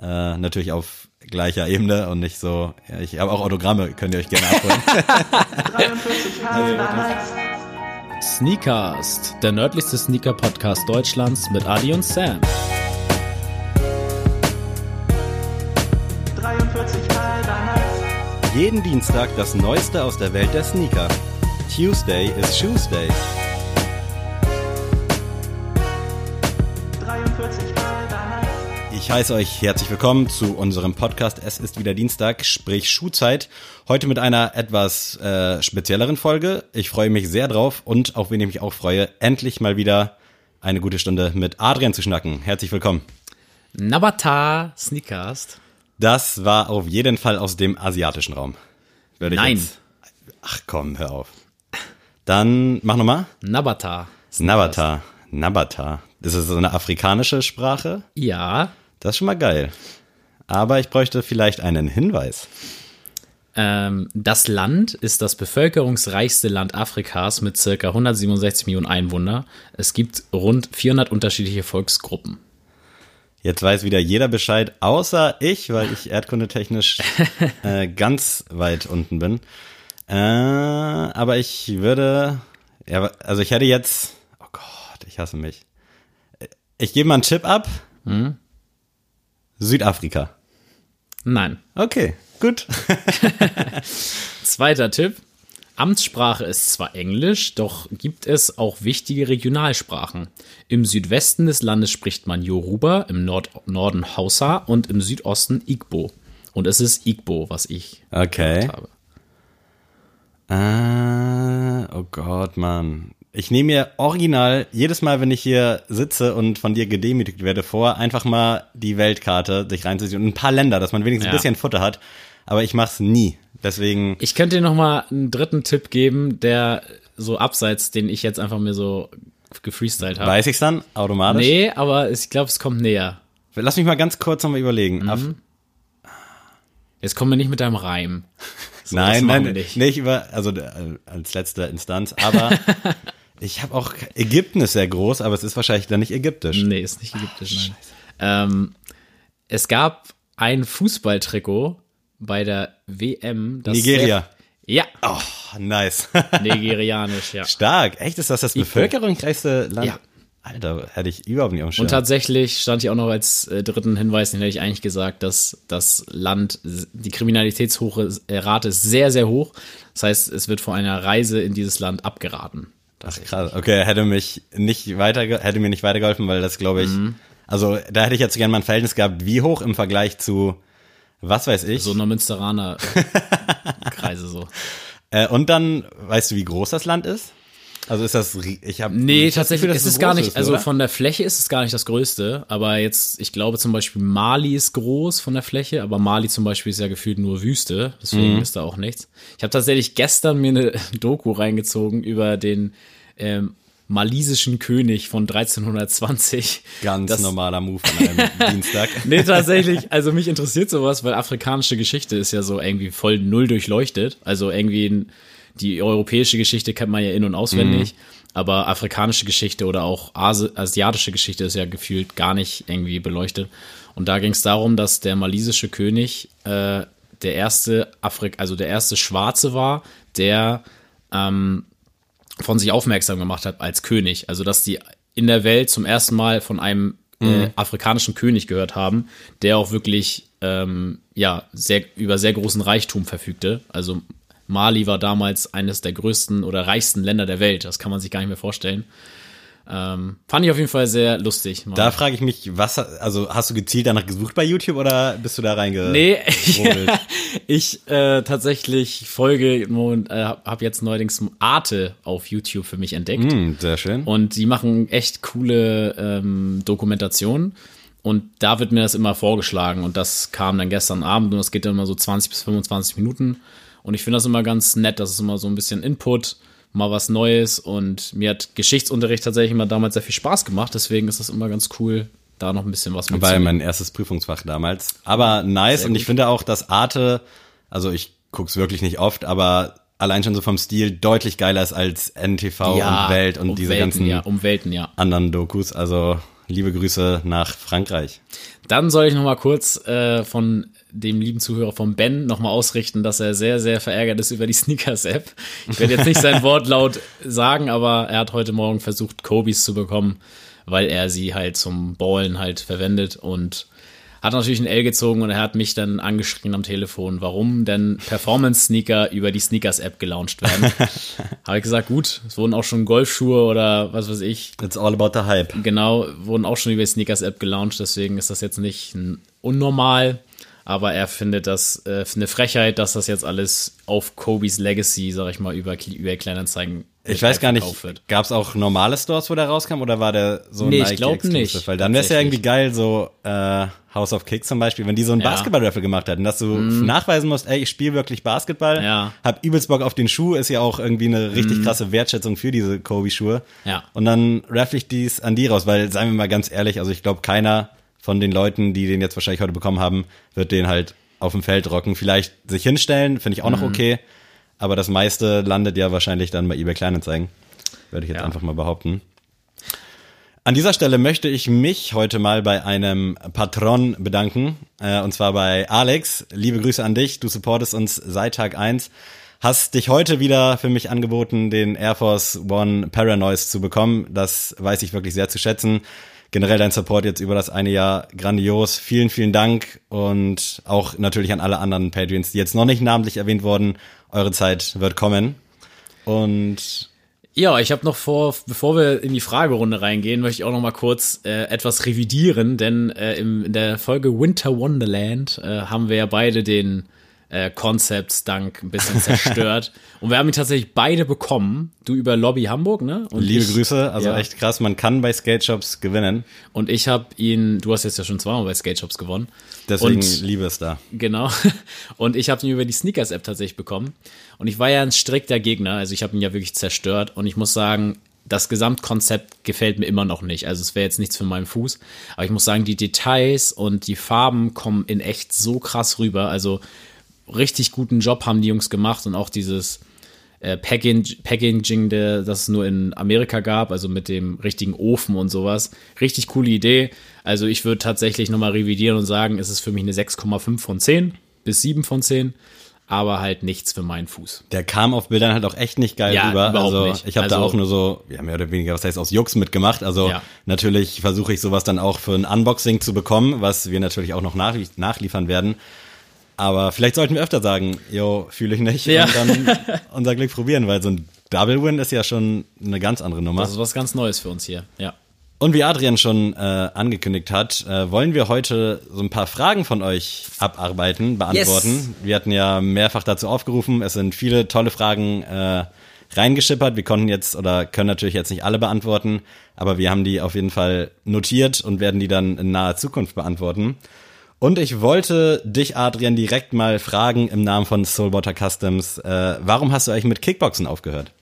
Äh, natürlich auf gleicher Ebene und nicht so. Ja, ich habe auch Autogramme, könnt ihr euch gerne abholen. 43 Highlights. Sneakast, der nördlichste Sneaker-Podcast Deutschlands mit Adi und Sam. 43 Highlights. Jeden Dienstag das Neueste aus der Welt der Sneaker. Tuesday is Shoes Day. Ich heiße euch herzlich willkommen zu unserem Podcast. Es ist wieder Dienstag, sprich Schuhzeit. Heute mit einer etwas äh, spezielleren Folge. Ich freue mich sehr drauf und auf wen ich mich auch freue, endlich mal wieder eine gute Stunde mit Adrian zu schnacken. Herzlich willkommen. Nabata Sneakers. Das war auf jeden Fall aus dem asiatischen Raum. Würde Nein. Jetzt, ach komm, hör auf. Dann mach nochmal. Nabata. Nabata. Nabata. Das ist so eine afrikanische Sprache? Ja. Das ist schon mal geil. Aber ich bräuchte vielleicht einen Hinweis. Ähm, das Land ist das bevölkerungsreichste Land Afrikas mit circa 167 Millionen Einwohnern. Es gibt rund 400 unterschiedliche Volksgruppen. Jetzt weiß wieder jeder Bescheid, außer ich, weil ich erdkundetechnisch äh, ganz weit unten bin. Äh, aber ich würde, ja, also ich hätte jetzt, oh Gott, ich hasse mich. Ich gebe mal einen Tipp ab. Hm? Südafrika. Nein. Okay, gut. Zweiter Tipp. Amtssprache ist zwar Englisch, doch gibt es auch wichtige Regionalsprachen. Im Südwesten des Landes spricht man Yoruba, im Nord Norden Hausa und im Südosten Igbo. Und es ist Igbo, was ich okay. habe. Ah, oh Gott, Mann. Ich nehme mir original jedes Mal, wenn ich hier sitze und von dir gedemütigt werde, vor, einfach mal die Weltkarte sich reinzuziehen und ein paar Länder, dass man wenigstens ja. ein bisschen Futter hat. Aber ich mach's nie. Deswegen. Ich könnte dir noch mal einen dritten Tipp geben, der so abseits, den ich jetzt einfach mir so gefreestylt habe. Weiß ich's dann automatisch? Nee, aber ich glaube, es kommt näher. Lass mich mal ganz kurz nochmal überlegen. Mhm. Jetzt kommen wir nicht mit deinem Reim. So, nein, nein, nicht. nicht über, also äh, als letzte Instanz, aber Ich habe auch, Ägypten ist sehr groß, aber es ist wahrscheinlich dann nicht ägyptisch. Nee, ist nicht ägyptisch, Ach, nein. Ähm, es gab ein Fußballtrikot bei der WM. Nigeria. Ja. Oh, nice. Nigerianisch, ja. Stark. Echt, ist das das bevölkerungsreichste Land? Ja. Alter, hätte ich überhaupt nicht am Und tatsächlich stand hier auch noch als äh, dritten Hinweis, den hätte ich eigentlich gesagt, dass das Land, die Kriminalitätsrate ist sehr, sehr hoch. Das heißt, es wird vor einer Reise in dieses Land abgeraten. Das krass. Okay, hätte mich nicht weiter, hätte mir nicht weitergeholfen, weil das glaube ich, mhm. also da hätte ich jetzt gerne mal ein Verhältnis gehabt, wie hoch im Vergleich zu, was weiß ich. So einer Münsteraner Kreise so. Äh, und dann, weißt du, wie groß das Land ist? Also ist das, ich habe Nee, tatsächlich, Gefühl, es ist gar nicht, ist, also von der Fläche ist es gar nicht das Größte, aber jetzt, ich glaube zum Beispiel Mali ist groß von der Fläche, aber Mali zum Beispiel ist ja gefühlt nur Wüste, deswegen mhm. ist da auch nichts. Ich habe tatsächlich gestern mir eine Doku reingezogen über den ähm, malisischen König von 1320. Ganz das, normaler Move an einem Dienstag. nee, tatsächlich, also mich interessiert sowas, weil afrikanische Geschichte ist ja so irgendwie voll null durchleuchtet. Also irgendwie ein die europäische Geschichte kennt man ja in- und auswendig, mhm. aber afrikanische Geschichte oder auch Asi asiatische Geschichte ist ja gefühlt gar nicht irgendwie beleuchtet. Und da ging es darum, dass der malisische König äh, der erste Afrik, also der erste Schwarze war, der ähm, von sich aufmerksam gemacht hat als König. Also dass die in der Welt zum ersten Mal von einem äh, mhm. äh, afrikanischen König gehört haben, der auch wirklich ähm, ja sehr über sehr großen Reichtum verfügte. Also Mali war damals eines der größten oder reichsten Länder der Welt. Das kann man sich gar nicht mehr vorstellen. Ähm, fand ich auf jeden Fall sehr lustig. Mal. Da frage ich mich, was, also hast du gezielt danach gesucht bei YouTube oder bist du da reinge? Nee, ich äh, tatsächlich folge und äh, habe jetzt neuerdings Arte auf YouTube für mich entdeckt. Mm, sehr schön. Und die machen echt coole ähm, Dokumentationen. Und da wird mir das immer vorgeschlagen und das kam dann gestern Abend und das geht dann immer so 20 bis 25 Minuten. Und ich finde das immer ganz nett, das ist immer so ein bisschen Input, mal was Neues. Und mir hat Geschichtsunterricht tatsächlich immer damals sehr viel Spaß gemacht. Deswegen ist das immer ganz cool, da noch ein bisschen was mitzunehmen. War mein erstes Prüfungsfach damals. Aber nice. Sehr und ich finde auch, dass Arte, also ich guck's wirklich nicht oft, aber allein schon so vom Stil deutlich geiler ist als NTV ja, und Welt und um diese Welten, ganzen ja, um Welten, ja. anderen Dokus. Also liebe Grüße nach Frankreich. Dann soll ich noch mal kurz äh, von dem lieben Zuhörer von Ben nochmal ausrichten, dass er sehr, sehr verärgert ist über die Sneakers-App. Ich werde jetzt nicht sein Wortlaut sagen, aber er hat heute Morgen versucht, Kobis zu bekommen, weil er sie halt zum Ballen halt verwendet und hat natürlich ein L gezogen und er hat mich dann angeschrien am Telefon, warum denn Performance-Sneaker über die Sneakers-App gelauncht werden. Habe ich gesagt, gut, es wurden auch schon Golfschuhe oder was weiß ich. It's all about the hype. Genau, wurden auch schon über die Sneakers-App gelauncht, deswegen ist das jetzt nicht unnormal aber er findet das äh, eine Frechheit, dass das jetzt alles auf Kobe's Legacy, sag ich mal, über eBay Kleinanzeigen ich weiß gar nicht, gab es auch normale Stores, wo der rauskam, oder war der so nee, Nike ich glaube nicht. Weil dann wäre es ja irgendwie geil, so äh, House of Kicks zum Beispiel, wenn die so einen ja. Basketball-Raffle gemacht hätten, dass du mm. nachweisen musst, ey, ich spiele wirklich Basketball, ja. hab übelst Bock auf den Schuh, ist ja auch irgendwie eine richtig mm. krasse Wertschätzung für diese Kobe-Schuhe. Ja. Und dann raffle ich dies an die raus, weil, seien wir mal ganz ehrlich, also ich glaube, keiner von den Leuten, die den jetzt wahrscheinlich heute bekommen haben, wird den halt auf dem Feld rocken. Vielleicht sich hinstellen, finde ich auch mhm. noch okay. Aber das meiste landet ja wahrscheinlich dann bei eBay Kleinanzeigen. Würde ich jetzt ja. einfach mal behaupten. An dieser Stelle möchte ich mich heute mal bei einem Patron bedanken. Äh, und zwar bei Alex. Liebe Grüße an dich. Du supportest uns seit Tag eins. Hast dich heute wieder für mich angeboten, den Air Force One Paranoise zu bekommen. Das weiß ich wirklich sehr zu schätzen generell dein Support jetzt über das eine Jahr grandios. Vielen, vielen Dank und auch natürlich an alle anderen Patreons, die jetzt noch nicht namentlich erwähnt wurden. Eure Zeit wird kommen. Und ja, ich habe noch vor, bevor wir in die Fragerunde reingehen, möchte ich auch noch mal kurz äh, etwas revidieren, denn äh, im, in der Folge Winter Wonderland äh, haben wir ja beide den äh, Concepts dank ein bisschen zerstört. und wir haben ihn tatsächlich beide bekommen. Du über Lobby Hamburg, ne? Und Liebe ich, Grüße, also ja. echt krass, man kann bei Skate Shops gewinnen. Und ich habe ihn, du hast jetzt ja schon zweimal bei Skate Shops gewonnen. Deswegen und, Liebe ist da. Genau. Und ich habe ihn über die Sneakers App tatsächlich bekommen. Und ich war ja ein strikter Gegner, also ich habe ihn ja wirklich zerstört. Und ich muss sagen, das Gesamtkonzept gefällt mir immer noch nicht. Also es wäre jetzt nichts für meinen Fuß. Aber ich muss sagen, die Details und die Farben kommen in echt so krass rüber. Also richtig guten Job haben die Jungs gemacht und auch dieses äh, Packaging, Packaging der, das es nur in Amerika gab, also mit dem richtigen Ofen und sowas. Richtig coole Idee. Also ich würde tatsächlich nochmal revidieren und sagen, es ist für mich eine 6,5 von 10 bis 7 von 10 aber halt nichts für meinen Fuß. Der kam auf Bildern halt auch echt nicht geil ja, rüber. Also nicht. ich habe also, da auch nur so, ja, mehr oder weniger, was heißt aus Jux mitgemacht. Also ja. natürlich versuche ich sowas dann auch für ein Unboxing zu bekommen, was wir natürlich auch noch nachlie nachliefern werden. Aber vielleicht sollten wir öfter sagen, yo, fühle ich nicht ja. und dann unser Glück probieren, weil so ein Double Win ist ja schon eine ganz andere Nummer. Das ist was ganz Neues für uns hier, ja. Und wie Adrian schon äh, angekündigt hat, äh, wollen wir heute so ein paar Fragen von euch abarbeiten, beantworten. Yes. Wir hatten ja mehrfach dazu aufgerufen. Es sind viele tolle Fragen äh, reingeschippert. Wir konnten jetzt oder können natürlich jetzt nicht alle beantworten, aber wir haben die auf jeden Fall notiert und werden die dann in naher Zukunft beantworten. Und ich wollte dich, Adrian, direkt mal fragen im Namen von Soulwater Customs, äh, warum hast du eigentlich mit Kickboxen aufgehört?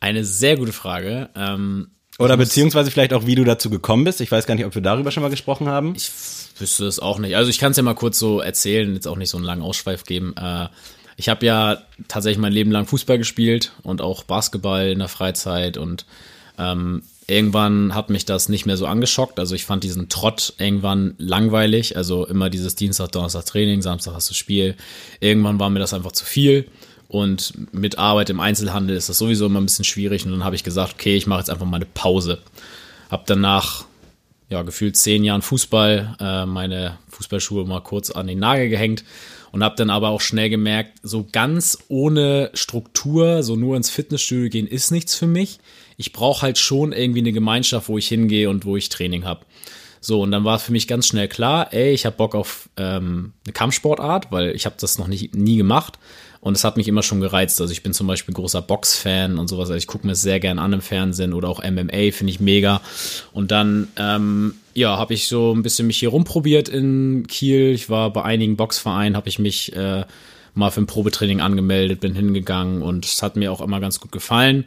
Eine sehr gute Frage. Ähm, Oder beziehungsweise vielleicht auch, wie du dazu gekommen bist. Ich weiß gar nicht, ob wir darüber schon mal gesprochen haben. Ich wüsste es auch nicht. Also ich kann es ja mal kurz so erzählen, jetzt auch nicht so einen langen Ausschweif geben. Äh, ich habe ja tatsächlich mein Leben lang Fußball gespielt und auch Basketball in der Freizeit und ähm, irgendwann hat mich das nicht mehr so angeschockt. Also ich fand diesen Trott irgendwann langweilig. Also immer dieses Dienstag, Donnerstag Training, Samstag hast du Spiel. Irgendwann war mir das einfach zu viel. Und mit Arbeit im Einzelhandel ist das sowieso immer ein bisschen schwierig. Und dann habe ich gesagt, okay, ich mache jetzt einfach mal eine Pause. Hab danach ja, gefühlt zehn Jahren Fußball, äh, meine Fußballschuhe mal kurz an den Nagel gehängt und habe dann aber auch schnell gemerkt, so ganz ohne Struktur, so nur ins Fitnessstudio gehen, ist nichts für mich. Ich brauche halt schon irgendwie eine Gemeinschaft, wo ich hingehe und wo ich Training habe. So, und dann war für mich ganz schnell klar, ey, ich habe Bock auf ähm, eine Kampfsportart, weil ich habe das noch nicht, nie gemacht. Und es hat mich immer schon gereizt. Also ich bin zum Beispiel großer Box-Fan und sowas. Also ich gucke mir sehr gern an im Fernsehen oder auch MMA finde ich mega. Und dann, ähm, ja, habe ich so ein bisschen mich hier rumprobiert in Kiel. Ich war bei einigen Boxvereinen, habe ich mich äh, mal für ein Probetraining angemeldet, bin hingegangen und es hat mir auch immer ganz gut gefallen.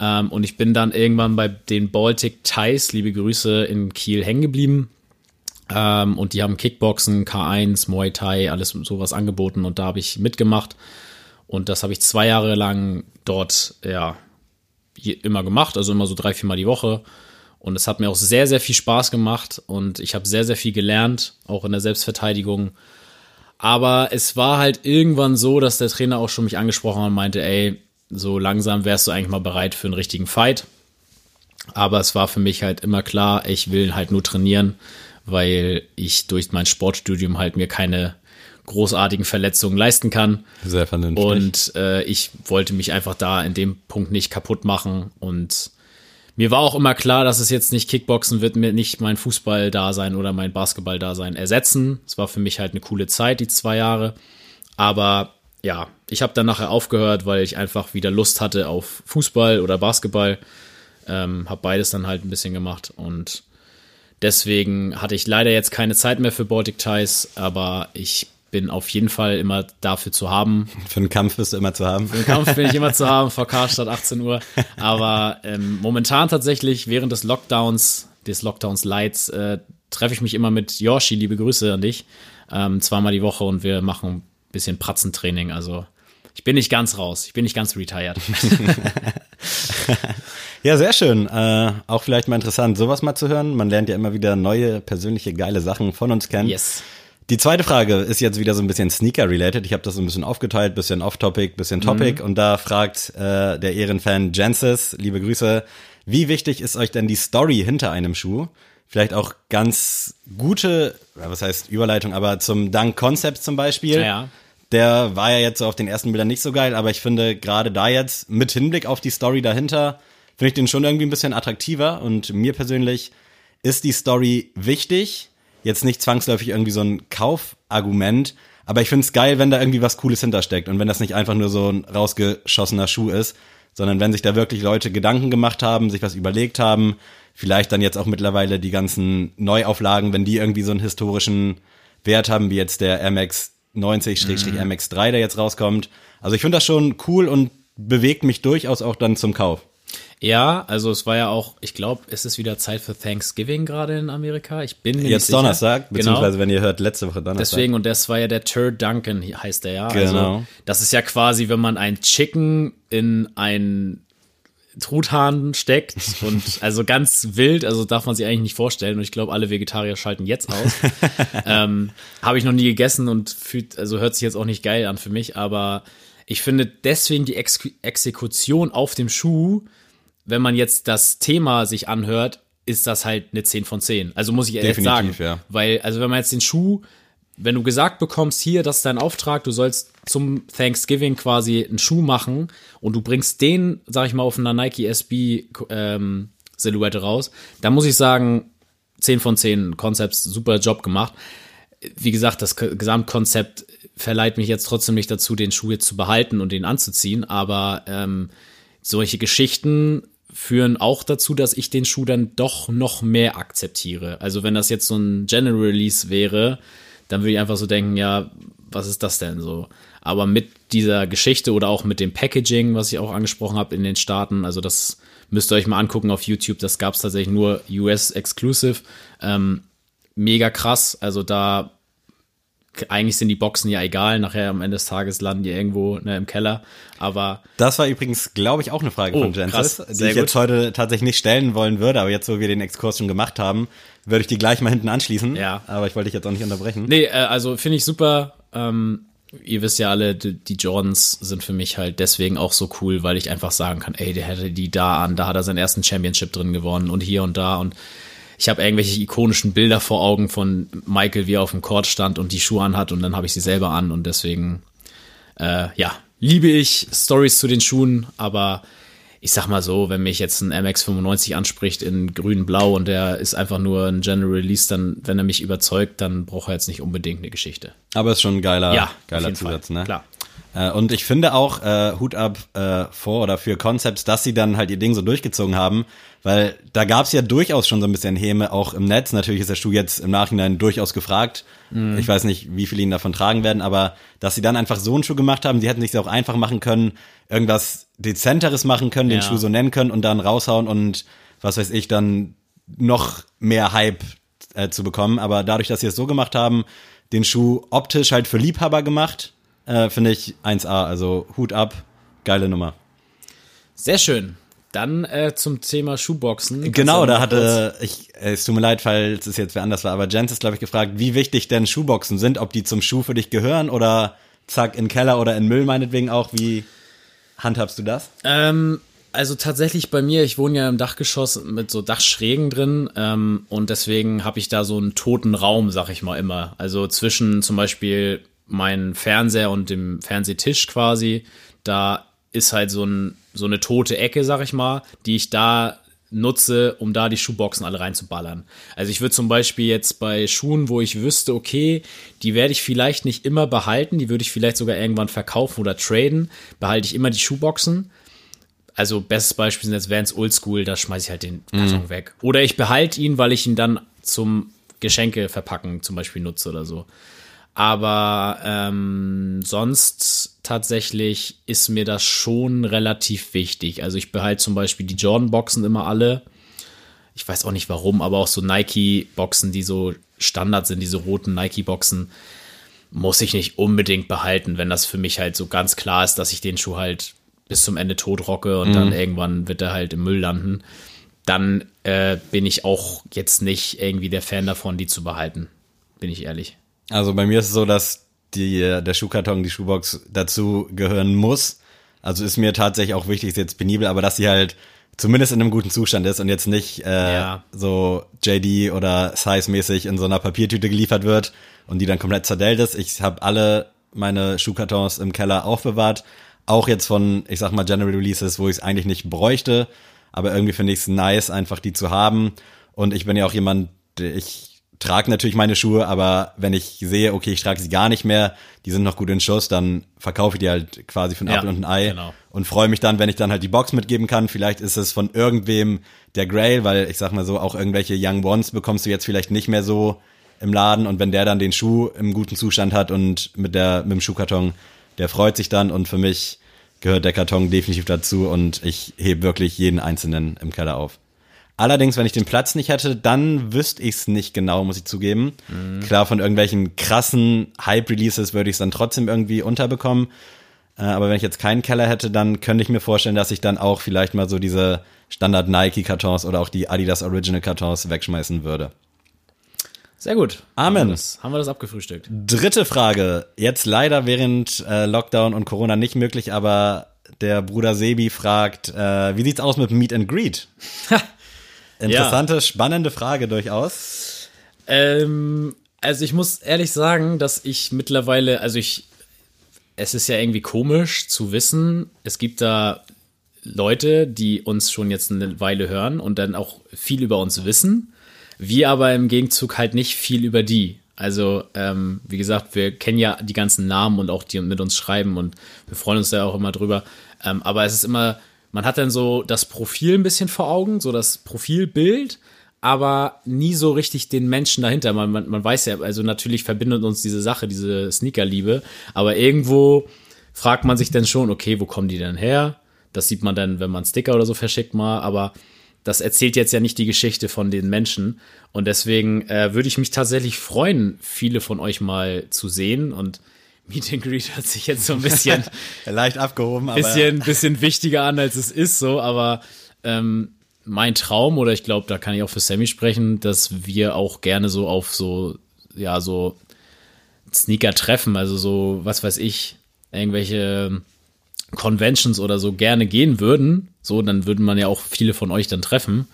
Ähm, und ich bin dann irgendwann bei den Baltic Ties, liebe Grüße, in Kiel hängen geblieben. Ähm, und die haben Kickboxen, K1, Muay Thai, alles sowas angeboten und da habe ich mitgemacht. Und das habe ich zwei Jahre lang dort, ja, immer gemacht, also immer so drei, viermal die Woche. Und es hat mir auch sehr, sehr viel Spaß gemacht und ich habe sehr, sehr viel gelernt, auch in der Selbstverteidigung. Aber es war halt irgendwann so, dass der Trainer auch schon mich angesprochen hat und meinte, ey, so langsam wärst du eigentlich mal bereit für einen richtigen Fight. Aber es war für mich halt immer klar, ich will halt nur trainieren, weil ich durch mein Sportstudium halt mir keine großartigen Verletzungen leisten kann. Sehr vernünftig. Und äh, ich wollte mich einfach da in dem Punkt nicht kaputt machen. Und mir war auch immer klar, dass es jetzt nicht Kickboxen wird mir nicht mein Fußball-Dasein oder mein Basketball-Dasein ersetzen. Es war für mich halt eine coole Zeit, die zwei Jahre. Aber ja, ich habe dann nachher aufgehört, weil ich einfach wieder Lust hatte auf Fußball oder Basketball. Ähm, habe beides dann halt ein bisschen gemacht und deswegen hatte ich leider jetzt keine Zeit mehr für Baltic Ties, aber ich bin auf jeden Fall immer dafür zu haben. Für einen Kampf bist du immer zu haben. Für einen Kampf bin ich immer zu haben, vor Karstadt 18 Uhr. Aber ähm, momentan tatsächlich während des Lockdowns, des Lockdowns Lights, äh, treffe ich mich immer mit Yoshi, liebe Grüße an dich, ähm, zweimal die Woche und wir machen bisschen Pratzentraining. Also ich bin nicht ganz raus, ich bin nicht ganz retired. ja, sehr schön. Äh, auch vielleicht mal interessant, sowas mal zu hören. Man lernt ja immer wieder neue, persönliche, geile Sachen von uns kennen. Yes. Die zweite Frage ist jetzt wieder so ein bisschen Sneaker-related. Ich habe das so ein bisschen aufgeteilt, bisschen off-topic, bisschen topic. Mhm. Und da fragt äh, der Ehrenfan Jensis, liebe Grüße, wie wichtig ist euch denn die Story hinter einem Schuh? Vielleicht auch ganz gute, was heißt Überleitung, aber zum Dunk Concept zum Beispiel. Ja. Der war ja jetzt auf den ersten Bildern nicht so geil, aber ich finde gerade da jetzt mit Hinblick auf die Story dahinter, finde ich den schon irgendwie ein bisschen attraktiver. Und mir persönlich ist die Story wichtig jetzt nicht zwangsläufig irgendwie so ein Kaufargument, aber ich finde es geil, wenn da irgendwie was Cooles hintersteckt und wenn das nicht einfach nur so ein rausgeschossener Schuh ist, sondern wenn sich da wirklich Leute Gedanken gemacht haben, sich was überlegt haben, vielleicht dann jetzt auch mittlerweile die ganzen Neuauflagen, wenn die irgendwie so einen historischen Wert haben, wie jetzt der MX 90-MX3, der jetzt rauskommt. Also ich finde das schon cool und bewegt mich durchaus auch dann zum Kauf. Ja, also es war ja auch, ich glaube, es ist wieder Zeit für Thanksgiving gerade in Amerika. Ich bin mir Jetzt Donnerstag, sicher. beziehungsweise genau. wenn ihr hört, letzte Woche Donnerstag. Deswegen, und das war ja der Turd Duncan, heißt der ja. Genau. Also, das ist ja quasi, wenn man ein Chicken in ein Truthahn steckt und also ganz wild, also darf man sich eigentlich nicht vorstellen und ich glaube, alle Vegetarier schalten jetzt aus. ähm, Habe ich noch nie gegessen und fühlt, also hört sich jetzt auch nicht geil an für mich, aber ich finde deswegen die Ex Exekution auf dem Schuh wenn man jetzt das Thema sich anhört, ist das halt eine 10 von 10. Also muss ich ehrlich Definitiv, sagen. Ja. Weil, also wenn man jetzt den Schuh, wenn du gesagt bekommst, hier, das ist dein Auftrag, du sollst zum Thanksgiving quasi einen Schuh machen und du bringst den, sag ich mal, auf einer Nike SB ähm, Silhouette raus, dann muss ich sagen, 10 von 10 Concepts, super Job gemacht. Wie gesagt, das Gesamtkonzept verleiht mich jetzt trotzdem nicht dazu, den Schuh jetzt zu behalten und den anzuziehen, aber ähm, solche Geschichten führen auch dazu, dass ich den Schuh dann doch noch mehr akzeptiere. Also wenn das jetzt so ein General Release wäre, dann würde ich einfach so denken, ja, was ist das denn so? Aber mit dieser Geschichte oder auch mit dem Packaging, was ich auch angesprochen habe in den Staaten, also das müsst ihr euch mal angucken auf YouTube, das gab es tatsächlich nur US Exclusive. Ähm, mega krass, also da eigentlich sind die Boxen ja egal, nachher am Ende des Tages landen die irgendwo ne, im Keller. Aber das war übrigens, glaube ich, auch eine Frage oh, von krass, die ich gut. jetzt heute tatsächlich nicht stellen wollen würde, aber jetzt, wo wir den Exkurs schon gemacht haben, würde ich die gleich mal hinten anschließen. Ja. Aber ich wollte dich jetzt auch nicht unterbrechen. Nee, äh, also finde ich super. Ähm, ihr wisst ja alle, die, Jordans sind für mich halt deswegen auch so cool, weil ich einfach sagen kann, ey, der hätte die da an, da hat er seinen ersten Championship drin gewonnen und hier und da und ich habe irgendwelche ikonischen Bilder vor Augen von Michael, wie er auf dem Court stand und die Schuhe anhat und dann habe ich sie selber an und deswegen, äh, ja, liebe ich Stories zu den Schuhen, aber ich sag mal so, wenn mich jetzt ein MX95 anspricht in grün-blau und der ist einfach nur ein General Release, dann, wenn er mich überzeugt, dann braucht er jetzt nicht unbedingt eine Geschichte. Aber ist schon ein geiler, ja, geiler Zusatz, Fall. ne? Klar. Äh, und ich finde auch äh, Hut ab äh, vor oder für Concepts, dass sie dann halt ihr Ding so durchgezogen haben, weil da gab's ja durchaus schon so ein bisschen Häme, auch im Netz. Natürlich ist der Schuh jetzt im Nachhinein durchaus gefragt. Mhm. Ich weiß nicht, wie viele ihn davon tragen werden, aber dass sie dann einfach so einen Schuh gemacht haben, sie hätten sich auch einfach machen können, irgendwas Dezenteres machen können, den Ja. Schuh so nennen können und dann raushauen und was weiß ich, dann noch mehr Hype äh, zu bekommen. Aber dadurch, dass sie es so gemacht haben, den Schuh optisch halt für Liebhaber gemacht, äh, finde ich 1A. Also Hut ab, geile Nummer. Sehr schön. Dann äh, zum Thema Schuhboxen. Kannst Genau, da hatte ich, äh, es tut mir leid, falls es jetzt wer anders war, aber Jens ist, glaube ich, gefragt, wie wichtig denn Schuhboxen sind, ob die zum Schuh für dich gehören oder zack, in Keller oder in Müll meinetwegen auch. Wie handhabst du das? Ähm, also tatsächlich bei mir, ich wohne ja im Dachgeschoss mit so Dachschrägen drin ähm, und deswegen habe ich da so einen toten Raum, sag ich mal immer. Also zwischen zum Beispiel meinem Fernseher und dem Fernsehtisch quasi, da ist halt so, ein, so eine tote Ecke, sag ich mal, die ich da nutze, um da die Schuhboxen alle reinzuballern. Also ich würde zum Beispiel jetzt bei Schuhen, wo ich wüsste, okay, die werde ich vielleicht nicht immer behalten, die würde ich vielleicht sogar irgendwann verkaufen oder traden, behalte ich immer die Schuhboxen. Also bestes Beispiel sind jetzt Vans Oldschool, da schmeiße ich halt den Karton weg. Oder ich behalte ihn, weil ich ihn dann zum Geschenke verpacken zum Beispiel nutze oder so. Aber ähm, sonst tatsächlich ist mir das schon relativ wichtig. Also ich behalte zum Beispiel die Jordan-Boxen immer alle. Ich weiß auch nicht warum, aber auch so Nike-Boxen, die so Standard sind, diese roten Nike-Boxen, muss ich nicht unbedingt behalten, wenn das für mich halt so ganz klar ist, dass ich den Schuh halt bis zum Ende tot rocke und dann irgendwann wird er halt im Müll landen. Dann äh, bin ich auch jetzt nicht irgendwie der Fan davon, die zu behalten. Bin ich ehrlich. Also bei mir ist es so, dass die, der Schuhkarton, die Schuhbox dazu gehören muss. Also ist mir tatsächlich auch wichtig, ist jetzt penibel, aber dass sie halt zumindest in einem guten Zustand ist und jetzt nicht äh, Ja. so JD oder Size-mäßig in so einer Papiertüte geliefert wird und die dann komplett zerdellt ist. Ich habe alle meine Schuhkartons im Keller aufbewahrt. Auch jetzt von, ich sag mal, General Releases, wo ich es eigentlich nicht bräuchte. Aber irgendwie finde ich es nice, einfach die zu haben. Und ich bin ja auch jemand, der ich trage natürlich meine Schuhe, aber wenn ich sehe, okay, ich trage sie gar nicht mehr, die sind noch gut in Schuss, dann verkaufe ich die halt quasi für einen Ja, Apfel und ein Ei genau. und freue mich dann, wenn ich dann halt die Box mitgeben kann. Vielleicht ist es von irgendwem der Grail, weil ich sag mal so, auch irgendwelche Young Ones bekommst du jetzt vielleicht nicht mehr so im Laden und wenn der dann den Schuh im guten Zustand hat und mit der mit dem Schuhkarton, der freut sich dann und für mich gehört der Karton definitiv dazu und ich heb wirklich jeden einzelnen im Keller auf. Allerdings, wenn ich den Platz nicht hätte, dann wüsste ich es nicht genau, muss ich zugeben. Klar, von irgendwelchen krassen Hype-Releases würde ich es dann trotzdem irgendwie unterbekommen. Äh, aber wenn ich jetzt keinen Keller hätte, dann könnte ich mir vorstellen, dass ich dann auch vielleicht mal so diese Standard Nike-Kartons oder auch die Adidas Original-Kartons wegschmeißen würde. Sehr gut. Amen. Haben wir das, haben wir das abgefrühstückt. Dritte Frage. Jetzt leider während äh, Lockdown und Corona nicht möglich, aber der Bruder Sebi fragt, äh, wie sieht's aus mit Meet and Greet? Interessante, spannende Frage durchaus. Ähm, also ich muss ehrlich sagen, dass ich mittlerweile, also ich, es ist ja irgendwie komisch zu wissen, es gibt da Leute, die uns schon jetzt eine Weile hören und dann auch viel über uns wissen. Wir aber im Gegenzug halt nicht viel über die. Also, ähm, wie gesagt, wir kennen ja die ganzen Namen und auch die mit uns schreiben und wir freuen uns da auch immer drüber. Ähm, aber es ist immer, man hat dann so das Profil ein bisschen vor Augen, so das Profilbild, aber nie so richtig den Menschen dahinter. Man, man, man weiß ja, also natürlich verbindet uns diese Sache, diese Sneakerliebe, aber irgendwo fragt man sich dann schon, okay, wo kommen die denn her? Das sieht man dann, wenn man Sticker oder so verschickt mal, aber das erzählt jetzt ja nicht die Geschichte von den Menschen. Und deswegen äh, würde ich mich tatsächlich freuen, viele von euch mal zu sehen. Und Meet and Greet hört sich jetzt so ein bisschen, Leicht abgehoben, aber bisschen, bisschen wichtiger an, als es ist, so. Aber ähm, mein Traum, oder ich glaube, da kann ich auch für Sammy sprechen, dass wir auch gerne so auf so, ja, so Sneaker treffen, also so, was weiß ich, irgendwelche Conventions oder so gerne gehen würden. So, dann würden man ja auch viele von euch dann treffen.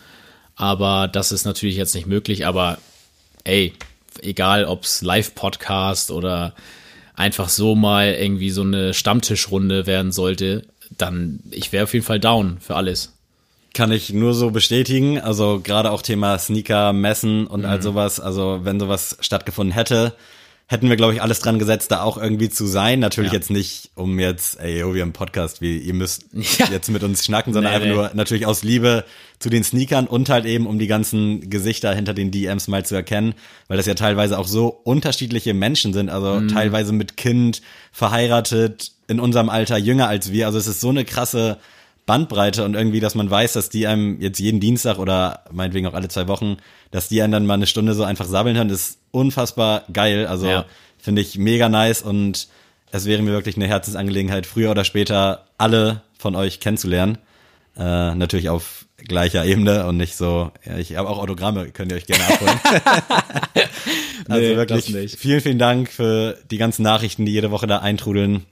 Aber das ist natürlich jetzt nicht möglich. Aber ey, egal ob's Live-Podcast oder einfach so mal irgendwie so eine Stammtischrunde werden sollte, dann ich wäre auf jeden Fall down für alles. Kann ich nur so bestätigen. Also gerade auch Thema Sneaker, Messen und all sowas. Also wenn sowas stattgefunden hätte, hätten wir, glaube ich, alles dran gesetzt, da auch irgendwie zu sein. Natürlich Ja. jetzt nicht, um jetzt, ey, yo, wir haben Podcast, wie, ihr müsst Ja. jetzt mit uns schnacken, sondern Nee, einfach nee. nur natürlich aus Liebe zu den Sneakern und halt eben, um die ganzen Gesichter hinter den DMs mal zu erkennen, weil das ja teilweise auch so unterschiedliche Menschen sind, also Mhm. teilweise mit Kind, verheiratet, in unserem Alter jünger als wir. Also es ist so eine krasse Bandbreite und irgendwie, dass man weiß, dass die einem jetzt jeden Dienstag oder meinetwegen auch alle zwei Wochen, dass die einen dann mal eine Stunde so einfach sabbeln hören, ist unfassbar geil. Also Ja. finde ich mega nice und es wäre mir wirklich eine Herzensangelegenheit, früher oder später alle von euch kennenzulernen. Äh, natürlich auf gleicher Ebene und nicht so, ja, ich habe auch Autogramme, könnt ihr euch gerne abholen. also Nee, wirklich vielen, vielen Dank für die ganzen Nachrichten, die jede Woche da eintrudeln.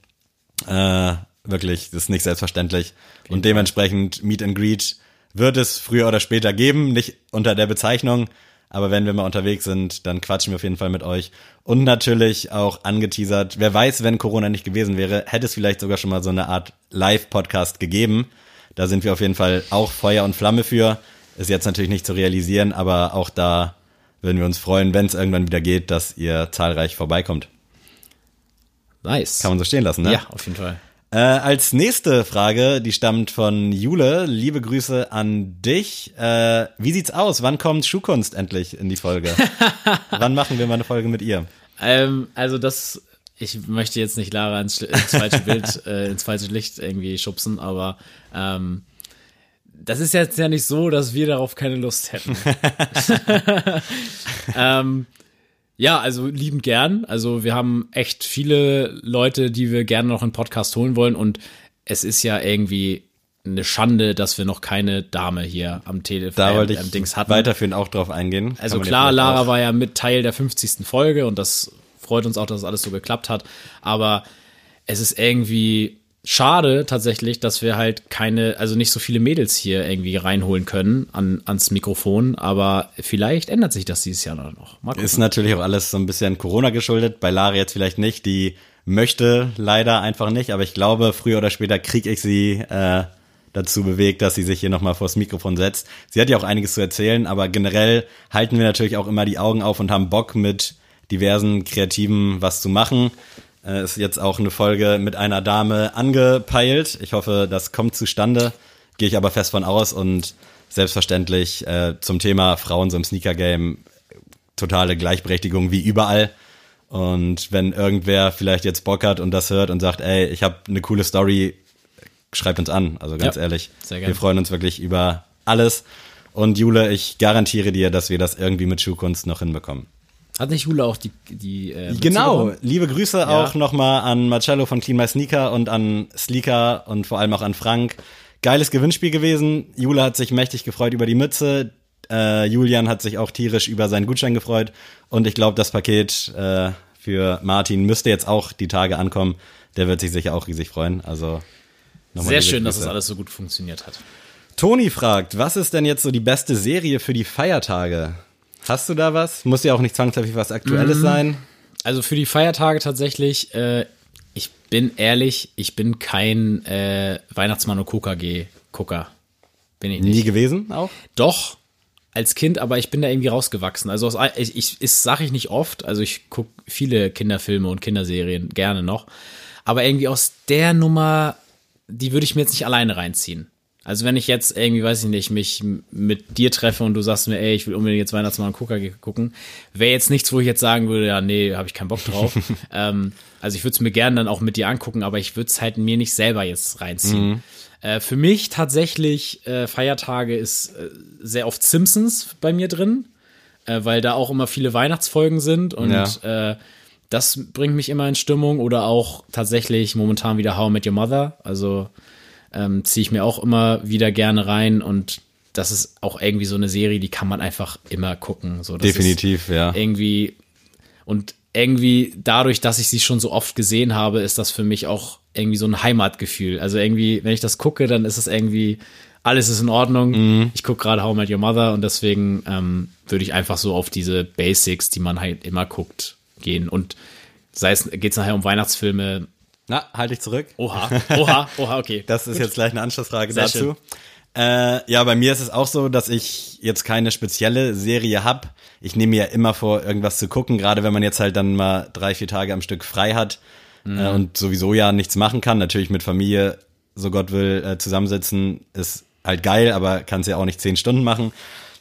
Äh, wirklich, das ist nicht selbstverständlich. Und dementsprechend Meet and Greet wird es früher oder später geben, nicht unter der Bezeichnung, aber wenn wir mal unterwegs sind, dann quatschen wir auf jeden Fall mit euch. Und natürlich auch angeteasert, wer weiß, wenn Corona nicht gewesen wäre, hätte es vielleicht sogar schon mal so eine Art Live-Podcast gegeben. Da sind wir auf jeden Fall auch Feuer und Flamme für. Ist jetzt natürlich nicht zu realisieren, aber auch da würden wir uns freuen, wenn es irgendwann wieder geht, dass ihr zahlreich vorbeikommt. Nice. Kann man so stehen lassen, ne? ja, auf jeden Fall. Äh, als nächste Frage, die stammt von Jule. Liebe Grüße an dich. Äh, wie sieht's aus? Wann kommt Schuhkunst endlich in die Folge? Wann machen wir mal eine Folge mit ihr? Ähm, also das, ich möchte jetzt nicht Lara ins, ins falsche Bild, äh, ins falsche Licht irgendwie schubsen, aber ähm, das ist jetzt ja nicht so, dass wir darauf keine Lust hätten. ähm, ja, also liebend gern. Also wir haben echt viele Leute, die wir gerne noch in Podcast holen wollen und es ist ja irgendwie eine Schande, dass wir noch keine Dame hier am Telefon Da wollte ich am Dings hatten. weiterführend auch drauf eingehen. Kann Also man ja klar, Lara war ja mit Teil der 50. Folge und das freut uns auch, dass alles so geklappt hat. Aber es ist irgendwie schade tatsächlich, dass wir halt keine, also nicht so viele Mädels hier irgendwie reinholen können an, ans Mikrofon. Aber vielleicht ändert sich das dieses Jahr noch. Mal gucken. Ist natürlich auch alles so ein bisschen Corona geschuldet. Bei Lara jetzt vielleicht nicht. Die möchte leider einfach nicht. Aber ich glaube, früher oder später kriege ich sie äh, dazu bewegt, dass sie sich hier nochmal vors Mikrofon setzt. Sie hat ja auch einiges zu erzählen. Aber generell halten wir natürlich auch immer die Augen auf und haben Bock mit diversen Kreativen was zu machen. Äh, ist jetzt auch eine Folge mit einer Dame angepeilt. Ich hoffe, das kommt zustande. Gehe ich aber fest von aus und selbstverständlich äh, zum Thema Frauen so im Sneaker-Game totale Gleichberechtigung wie überall. Und wenn irgendwer vielleicht jetzt Bock hat und das hört und sagt, ey, ich habe eine coole Story, schreibt uns an. Also ganz Ja, ehrlich, wir freuen uns wirklich über alles. Und Jule, ich garantiere dir, dass wir das irgendwie mit Schuhkunst noch hinbekommen. Hat nicht Jule auch die, die äh, Mütze Genau, bekommen? liebe Grüße auch nochmal an Marcello von Clean My Sneaker und an Sleeker und vor allem auch an Frank. Geiles Gewinnspiel gewesen. Jule hat sich mächtig gefreut über die Mütze. Äh, Julian hat sich auch tierisch über seinen Gutschein gefreut. Und ich glaube, das Paket äh, für Martin müsste jetzt auch die Tage ankommen. Der wird sich sicher auch riesig freuen. Also nochmal Sehr schön, dass Grüße. das alles so gut funktioniert hat. Toni fragt, was ist denn jetzt so die beste Serie für die Feiertage? Hast du da was? Muss ja auch nicht zwangsläufig was Aktuelles Mhm. sein. Also für die Feiertage tatsächlich, äh, ich bin ehrlich, ich bin kein äh, Weihnachtsmann und KKG-Gucker. Bin ich nicht. Nie gewesen auch? Doch, als Kind, aber ich bin da irgendwie rausgewachsen. Also aus, ich, ich ist sage ich nicht oft, also ich gucke viele Kinderfilme und Kinderserien gerne noch, aber irgendwie aus der Nummer, die würde ich mir jetzt nicht alleine reinziehen. Also wenn ich jetzt irgendwie, weiß ich nicht, mich mit dir treffe und du sagst mir, ey, ich will unbedingt jetzt Weihnachtsmann und KKG gucken, wäre jetzt nichts, wo ich jetzt sagen würde, ja, nee, habe ich keinen Bock drauf. ähm, also ich würde es mir gerne dann auch mit dir angucken, aber ich würde es halt mir nicht selber jetzt reinziehen. Äh, für mich tatsächlich äh, Feiertage ist äh, sehr oft Simpsons bei mir drin, äh, weil da auch immer viele Weihnachtsfolgen sind und äh, das bringt mich immer in Stimmung oder auch tatsächlich momentan wieder How I Met Your Mother. Also ähm, ziehe ich mir auch immer wieder gerne rein und das ist auch irgendwie so eine Serie, die kann man einfach immer gucken. So, Definitiv, ja. Irgendwie und irgendwie dadurch, dass ich sie schon so oft gesehen habe, ist das für mich auch irgendwie so ein Heimatgefühl. Also irgendwie, wenn ich das gucke, dann ist es irgendwie alles ist in Ordnung. Mhm. Ich gucke gerade How I Met Your Mother und deswegen ähm, würde ich einfach so auf diese Basics, die man halt immer guckt, gehen. Und sei es, geht es nachher um Weihnachtsfilme. Na, halte ich zurück. Oha, oha, oha, okay. Das ist jetzt gleich eine Anschlussfrage Sehr dazu. Äh, ja, bei mir ist es auch so, dass ich jetzt keine spezielle Serie hab. Ich nehme mir ja immer vor, irgendwas zu gucken, gerade wenn man jetzt halt dann mal drei, vier Tage am Stück frei hat Mhm. äh, und sowieso ja nichts machen kann. Natürlich mit Familie, so Gott will, äh, zusammensitzen ist halt geil, aber kannst ja auch nicht zehn Stunden machen.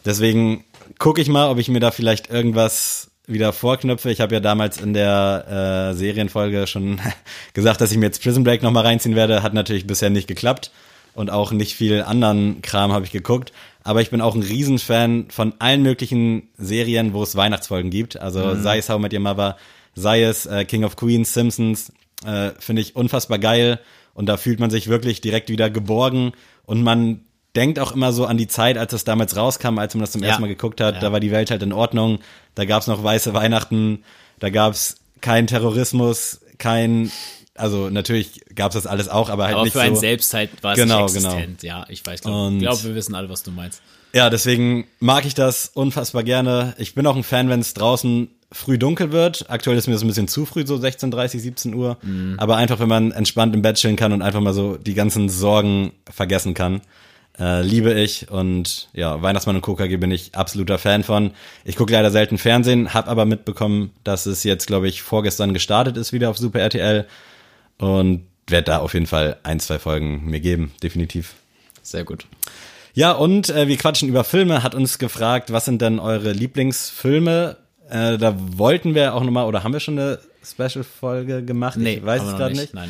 Deswegen gucke ich mal, ob ich mir da vielleicht irgendwas wieder vorknöpfe. Ich habe ja damals in der äh, Serienfolge schon gesagt, dass ich mir jetzt Prison Break nochmal reinziehen werde. Hat natürlich bisher nicht geklappt. Und auch nicht viel anderen Kram habe ich geguckt. Aber ich bin auch ein Riesenfan von allen möglichen Serien, wo es Weihnachtsfolgen gibt. Also sei es How Met Your Mother, sei es äh, King of Queens, Simpsons. Äh, Finde ich unfassbar geil. Und da fühlt man sich wirklich direkt wieder geborgen. Und man denkt auch immer so an die Zeit, als das damals rauskam, als man das zum Ja. ersten Mal geguckt hat. Ja. Da war die Welt halt in Ordnung. Da gab's noch weiße Weihnachten. Da gab's keinen Terrorismus, kein, also natürlich gab's das alles auch, aber halt Aber nicht für so. einen selbst halt war es Genau, nicht existent. Ja, ich weiß, glaube, glaub, wir wissen alle, was du meinst. Ja, deswegen mag ich das unfassbar gerne. Ich bin auch ein Fan, wenn es draußen früh dunkel wird. Aktuell ist mir das ein bisschen zu früh, so 16:30, 17 Uhr. Mhm. Aber einfach, wenn man entspannt im Bett chillen kann und einfach mal so die ganzen Sorgen vergessen kann. Äh, liebe ich und ja, Weihnachtsmann und KKG bin ich absoluter Fan von. Ich gucke leider selten Fernsehen, habe aber mitbekommen, dass es jetzt, glaube ich, vorgestern gestartet ist wieder auf Super RTL und werde da auf jeden Fall ein, zwei Folgen mir geben, definitiv. Sehr gut. Ja, und äh, wir quatschen über Filme, hat uns gefragt, was sind denn eure Lieblingsfilme? Äh, da wollten wir auch nochmal, oder haben wir schon eine Special-Folge gemacht? ich weiß es gerade nicht. Nein.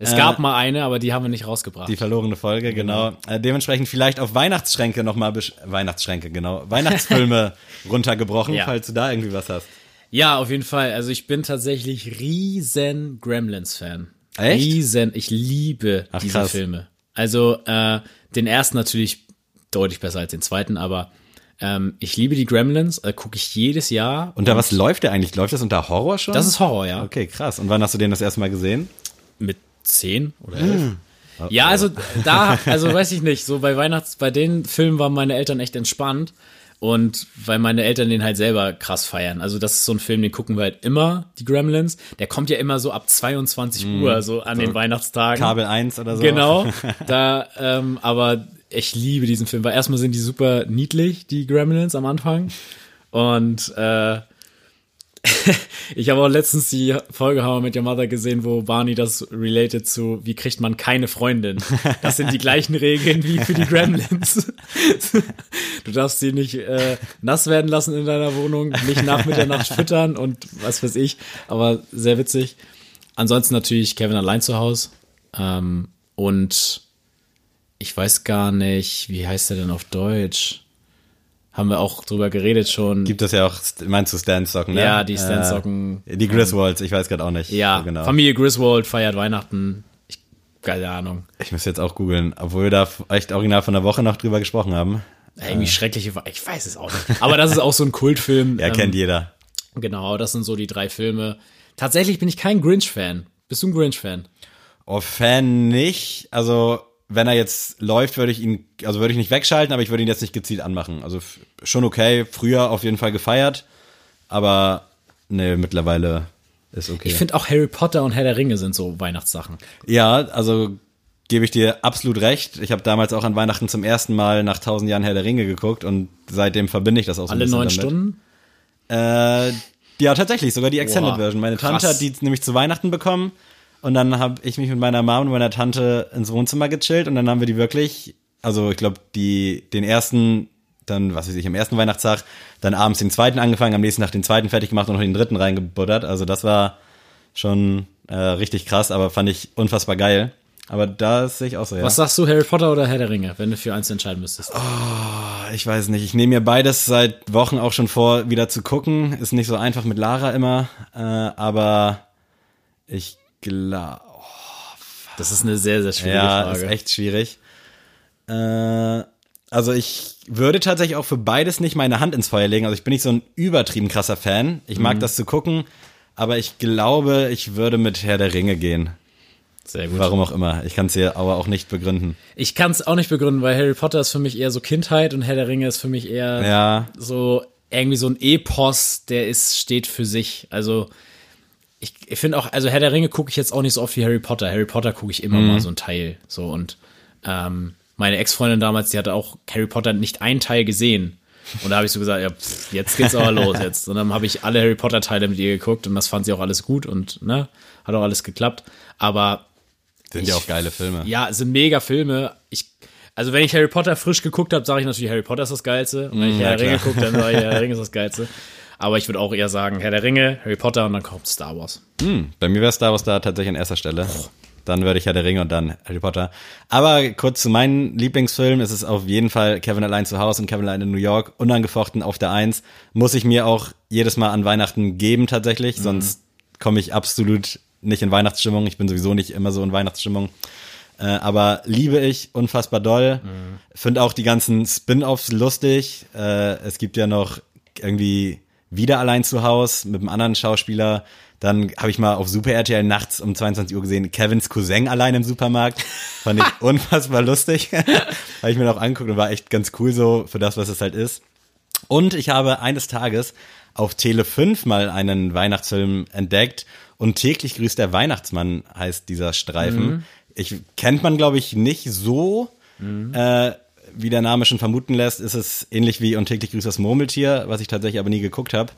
Es Äh, gab mal eine, aber die haben wir nicht rausgebracht. Die verlorene Folge, genau. Äh, dementsprechend vielleicht auf Weihnachtsschränke nochmal, Weihnachtsschränke, genau, Weihnachtsfilme runtergebrochen, Ja. falls du da irgendwie was hast. Ja, auf jeden Fall. Also ich bin tatsächlich riesen Gremlins-Fan. Echt? Riesen. Ich liebe Ach, diese krass. Filme. Also äh, den ersten natürlich deutlich besser als den zweiten, aber ähm, ich liebe die Gremlins. Äh, Gucke ich jedes Jahr. Unter was läuft der eigentlich? Läuft das unter Horror schon? Das ist Horror, ja. Okay, krass. Und wann hast du den das erste Mal gesehen? Mit zehn oder elf. Ja, also da, also weiß ich nicht, so bei Weihnachts, bei den Filmen waren meine Eltern echt entspannt und weil meine Eltern den halt selber krass feiern. Also das ist so ein Film, den gucken wir halt immer, die Gremlins. Der kommt ja immer so ab 22 Uhr, so an den Weihnachtstagen. Kabel 1 oder so? Genau, da, ähm, aber ich liebe diesen Film, weil erstmal sind die super niedlich, die Gremlins am Anfang. Und äh, ich habe auch letztens die Folge How I Met Your Mother gesehen, wo Barney das related zu, wie kriegt man keine Freundin. Das sind die gleichen Regeln wie für die Gremlins. Du darfst sie nicht äh, nass werden lassen in deiner Wohnung, nicht nach Mitternacht füttern und was weiß ich. Aber sehr witzig. Ansonsten natürlich Kevin allein zu Hause. Ähm, und ich weiß gar nicht, wie heißt er denn auf Deutsch? Haben wir auch drüber geredet schon. Gibt es ja auch, meinst du Stan-Socken, ne? Ja, die Stan-Socken. Äh, die Griswolds, ich weiß gerade auch nicht. ja, genau. Familie Griswold feiert Weihnachten. Ich, keine Ahnung. Ich muss jetzt auch googeln, obwohl wir da echt original von der Woche noch drüber gesprochen haben. Irgendwie schreckliche, We- ich weiß es auch nicht. Aber das ist auch so ein Kultfilm. Ja, ähm, kennt jeder. Genau, das sind so die drei Filme. Tatsächlich bin ich kein Grinch-Fan. Bist du ein Grinch-Fan? Oh, Fan nicht. Also, wenn er jetzt läuft, würde ich ihn, also würde ich nicht wegschalten, aber ich würde ihn jetzt nicht gezielt anmachen. Also schon okay, früher auf jeden Fall gefeiert, aber nee, mittlerweile ist okay. Ich finde auch Harry Potter und Herr der Ringe sind so Weihnachtssachen. ja, also gebe ich dir absolut recht. Ich habe damals auch an Weihnachten zum ersten Mal nach tausend Jahren Herr der Ringe geguckt und seitdem verbinde ich das auch so ein Alle bisschen neun. Stunden? Äh, ja, tatsächlich, sogar die Extended Version. Meine Tante krass. hat die nämlich zu Weihnachten bekommen und dann habe ich mich mit meiner Mom und meiner Tante ins Wohnzimmer gechillt und dann haben wir die wirklich, also ich glaube, die den ersten, dann, was weiß ich, am ersten Weihnachtstag, dann abends den zweiten angefangen, am nächsten Tag den zweiten fertig gemacht und noch den dritten reingebuttert. Also das war schon äh, richtig krass, aber fand ich unfassbar geil. Aber da sehe ich auch so, ja. Was sagst du, Harry Potter oder Herr der Ringe, wenn du für eins entscheiden müsstest? Ich weiß nicht. Ich nehme mir beides seit Wochen auch schon vor, wieder zu gucken. Ist nicht so einfach mit Lara immer, äh, aber ich glaube, Das ist eine sehr, sehr schwierige ja, Frage. ist echt schwierig. Äh, also ich würde tatsächlich auch für beides nicht meine Hand ins Feuer legen. Also ich bin nicht so ein übertrieben krasser Fan. Ich Mhm. mag das zu gucken, aber ich glaube, ich würde mit Herr der Ringe gehen. Sehr gut. Warum auch immer. Ich kann es dir aber auch nicht begründen. Ich kann es auch nicht begründen, weil Harry Potter ist für mich eher so Kindheit und Herr der Ringe ist für mich eher Ja, so irgendwie so ein Epos, der ist, steht für sich. Also ich, ich finde auch, also Herr der Ringe gucke ich jetzt auch nicht so oft wie Harry Potter. Harry Potter gucke ich immer mal so ein Teil. So und ähm, meine Ex-Freundin damals, die hatte auch Harry Potter nicht einen Teil gesehen. Und da habe ich so gesagt, ja, pff, jetzt geht's aber los jetzt. Und dann habe ich alle Harry Potter Teile mit ihr geguckt und das fand sie auch alles gut und ne, hat auch alles geklappt. Aber sind ja auch geile Filme. ja, sind mega Filme. Ich, also wenn ich Harry Potter frisch geguckt habe, sage ich natürlich, Harry Potter ist das Geilste. Und wenn ich Mm, ja, Herr der Ringe gucke, dann sage ich, Herr der Ringe ist das Geilste. Aber ich würde auch eher sagen, Herr der Ringe, Harry Potter und dann kommt Star Wars. Hm, bei mir wäre Star Wars da tatsächlich an erster Stelle. Dann würde ich Herr der Ringe und dann Harry Potter. Aber kurz zu meinen Lieblingsfilmen. Es ist auf jeden Fall Kevin allein zu Hause und Kevin allein in New York. Unangefochten auf der Eins. Muss ich mir auch jedes Mal an Weihnachten geben tatsächlich. Sonst komme ich absolut nicht in Weihnachtsstimmung. Ich bin sowieso nicht immer so in Weihnachtsstimmung. Äh, aber liebe ich unfassbar doll. Mhm. Finde auch die ganzen Spin-offs lustig. Äh, es gibt ja noch irgendwie wieder allein zu Haus mit einem anderen Schauspieler. Dann habe ich mal auf Super RTL nachts um 22 Uhr gesehen, Kevins Cousin allein im Supermarkt. Fand ich unfassbar lustig. habe ich mir noch angeguckt und war echt ganz cool so für das, was es halt ist. Und ich habe eines Tages auf Tele 5 mal einen Weihnachtsfilm entdeckt und täglich grüßt der Weihnachtsmann heißt dieser Streifen. Mhm. Ich kennt man glaube ich nicht so. Mhm. Äh, wie der Name schon vermuten lässt, ist es ähnlich wie Und täglich grüßt das Murmeltier, was ich tatsächlich aber nie geguckt habe.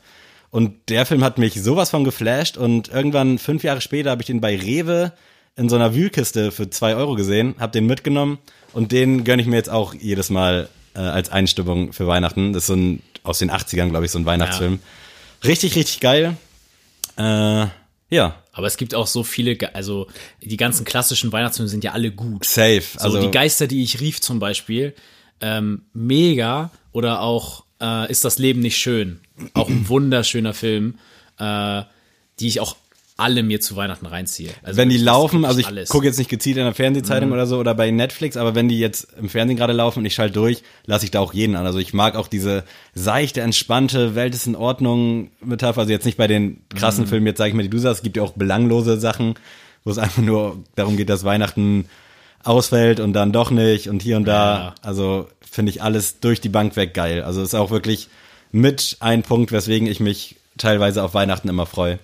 Und der Film hat mich sowas von geflasht und irgendwann fünf Jahre später habe ich den bei Rewe in so einer Wühlkiste für zwei Euro gesehen, habe den mitgenommen und den gönne ich mir jetzt auch jedes Mal äh, als Einstimmung für Weihnachten. Das ist so ein aus den 80ern, glaube ich, so ein Weihnachtsfilm. Ja. Richtig, richtig geil. Äh, ja. Aber es gibt auch so viele, also die ganzen klassischen Weihnachtsfilme sind ja alle gut. Safe. Also so die Geister, die ich rief zum Beispiel, ähm, mega. Oder auch äh, Ist das Leben nicht schön? Auch ein wunderschöner Film, äh, die ich auch alle mir zu Weihnachten reinziehe. Also wenn die laufen, also ich gucke jetzt nicht gezielt in der Fernsehzeitung mhm. oder so oder bei Netflix, aber wenn die jetzt im Fernsehen gerade laufen und ich schalte durch, lasse ich da auch jeden an. Also ich mag auch diese seichte, entspannte, Welt ist in Ordnung Metapher. Also jetzt nicht bei den krassen mhm. Filmen, jetzt sage ich mal, die du sagst, es gibt ja auch belanglose Sachen, wo es einfach nur darum geht, dass Weihnachten ausfällt und dann doch nicht und hier und da. Ja. Also finde ich alles durch die Bank weg geil. Also ist auch wirklich mit ein Punkt, weswegen ich mich teilweise auf Weihnachten immer freue.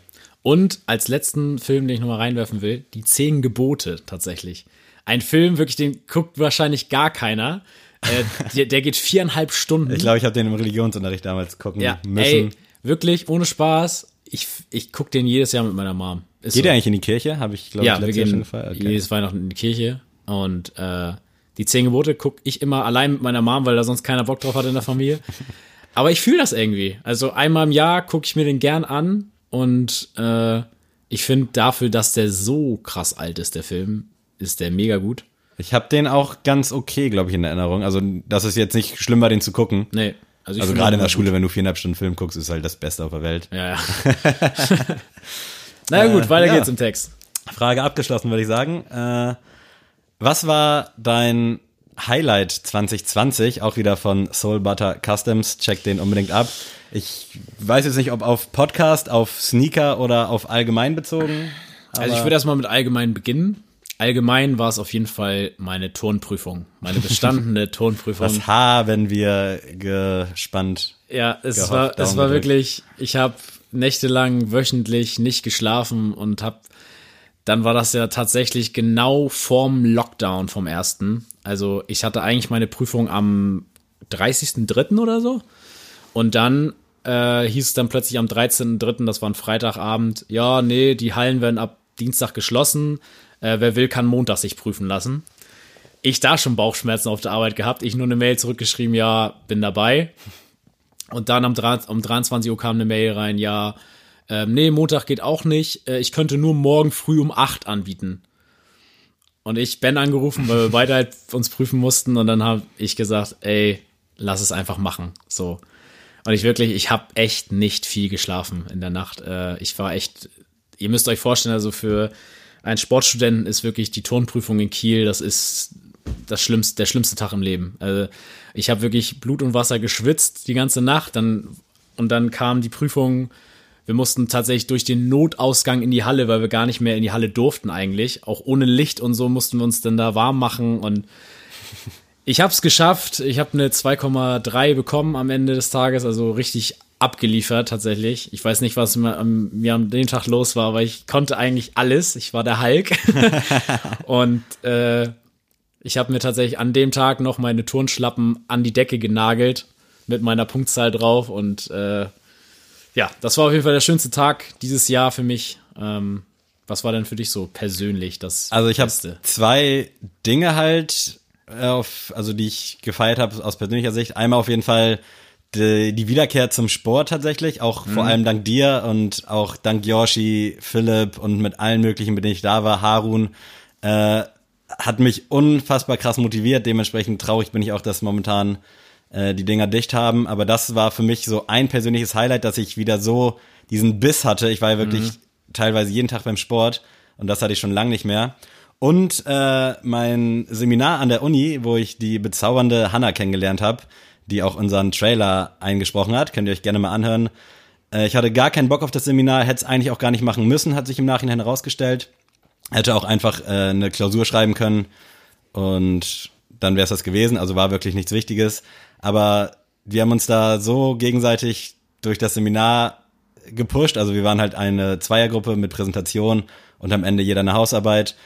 Und als letzten Film, den ich nochmal reinwerfen will, die Zehn Gebote tatsächlich. Ein Film, wirklich, den guckt wahrscheinlich gar keiner. Äh, der, der, geht viereinhalb Stunden. Ich glaube, ich habe den im Religionsunterricht damals gucken ja, müssen. Ey, wirklich, ohne Spaß. Ich, ich gucke den jedes Jahr mit meiner Mom. Ist geht so. der eigentlich in die Kirche? Habe ich, glaube ja, ich, letztes Jahr schon gefallen. Okay. Jedes Weihnachten in die Kirche. Und äh, die Zehn Gebote gucke ich immer allein mit meiner Mom, weil da sonst keiner Bock drauf hat in der Familie. Aber ich fühle das irgendwie. Also einmal im Jahr gucke ich mir den gern an und äh, ich finde dafür, dass der so krass alt ist, der Film, ist der mega gut. Ich habe den auch ganz okay, glaube ich, in Erinnerung. Also, das ist jetzt nicht schlimm war, den zu gucken. Nee. Also, also gerade in der Schule, gut. wenn du viereinhalb Stunden Film guckst, ist halt das Beste auf der Welt. Ja, ja. naja, gut, weiter äh, ja. geht's im Text. Frage abgeschlossen, würde ich sagen. Äh, was war dein Highlight 2020? Auch wieder von Soul Butter Customs. Check den unbedingt ab. Ich weiß jetzt nicht, ob auf Podcast, auf Sneaker oder auf allgemein bezogen. Also ich würde erstmal mit allgemein beginnen. Allgemein war es auf jeden Fall meine Turnprüfung, meine bestandene Turnprüfung. Was haben wir gespannt? Ja, es gehofft, war, es war wirklich, ich habe nächtelang wöchentlich nicht geschlafen und habe, dann war das ja tatsächlich genau vorm Lockdown vom ersten. Also ich hatte eigentlich meine Prüfung am 30.03. oder so. Und dann äh, hieß es dann plötzlich am 13.03., das war ein Freitagabend, ja, nee, die Hallen werden ab Dienstag geschlossen. Äh, wer will, kann Montag sich prüfen lassen. Ich da schon Bauchschmerzen auf der Arbeit gehabt, ich nur eine Mail zurückgeschrieben, ja, bin dabei. Und dann um, um 23 Uhr kam eine Mail rein, ja, äh, nee, Montag geht auch nicht. Äh, ich könnte nur morgen früh um 8 anbieten. Und ich Ben angerufen, weil wir beide halt uns prüfen mussten. Und dann habe ich gesagt, ey, lass es einfach machen. So. Und ich wirklich, ich habe echt nicht viel geschlafen in der Nacht. Äh, ich war echt, ihr müsst euch vorstellen, also für einen Sportstudenten ist wirklich die Turnprüfung in Kiel, das ist das schlimmste, der schlimmste Tag im Leben. Also ich habe wirklich Blut und Wasser geschwitzt die ganze Nacht, dann und dann kam die Prüfung. Wir mussten tatsächlich durch den Notausgang in die Halle, weil wir gar nicht mehr in die Halle durften eigentlich. Auch ohne Licht und so mussten wir uns dann da warm machen und ich habe es geschafft. Ich habe eine 2,3 bekommen am Ende des Tages, also richtig abgeliefert tatsächlich. Ich weiß nicht, was mir, an dem Tag los war, aber ich konnte eigentlich alles. Ich war der Hulk. und äh, ich habe mir tatsächlich an dem Tag noch meine Turnschlappen an die Decke genagelt mit meiner Punktzahl drauf. Und äh, ja, das war auf jeden Fall der schönste Tag dieses Jahr für mich. Ähm, was war denn für dich so persönlich das? Also ich habe zwei Dinge halt auf, also die ich gefeiert habe aus persönlicher Sicht. Einmal auf jeden Fall die, die Wiederkehr zum Sport tatsächlich, auch mhm. vor allem dank dir und auch dank Yoshi, Philipp und mit allen möglichen, mit denen ich da war, Harun, äh, hat mich unfassbar krass motiviert. Dementsprechend traurig bin ich auch, dass momentan äh, die Dinger dicht haben. Aber das war für mich so ein persönliches Highlight, dass ich wieder so diesen Biss hatte. Ich war ja wirklich mhm. teilweise jeden Tag beim Sport und das hatte ich schon lange nicht mehr. Und äh, mein Seminar an der Uni, wo ich die bezaubernde Hanna kennengelernt habe, die auch unseren Trailer eingesprochen hat. Könnt ihr euch gerne mal anhören. Äh, ich hatte gar keinen Bock auf das Seminar, hätte es eigentlich auch gar nicht machen müssen, hat sich im Nachhinein herausgestellt. Hätte auch einfach äh, eine Klausur schreiben können und dann wäre es das gewesen. Also war wirklich nichts Wichtiges. Aber wir haben uns da so gegenseitig durch das Seminar gepusht. Also wir waren halt eine Zweiergruppe mit Präsentation und am Ende jeder eine Hausarbeit.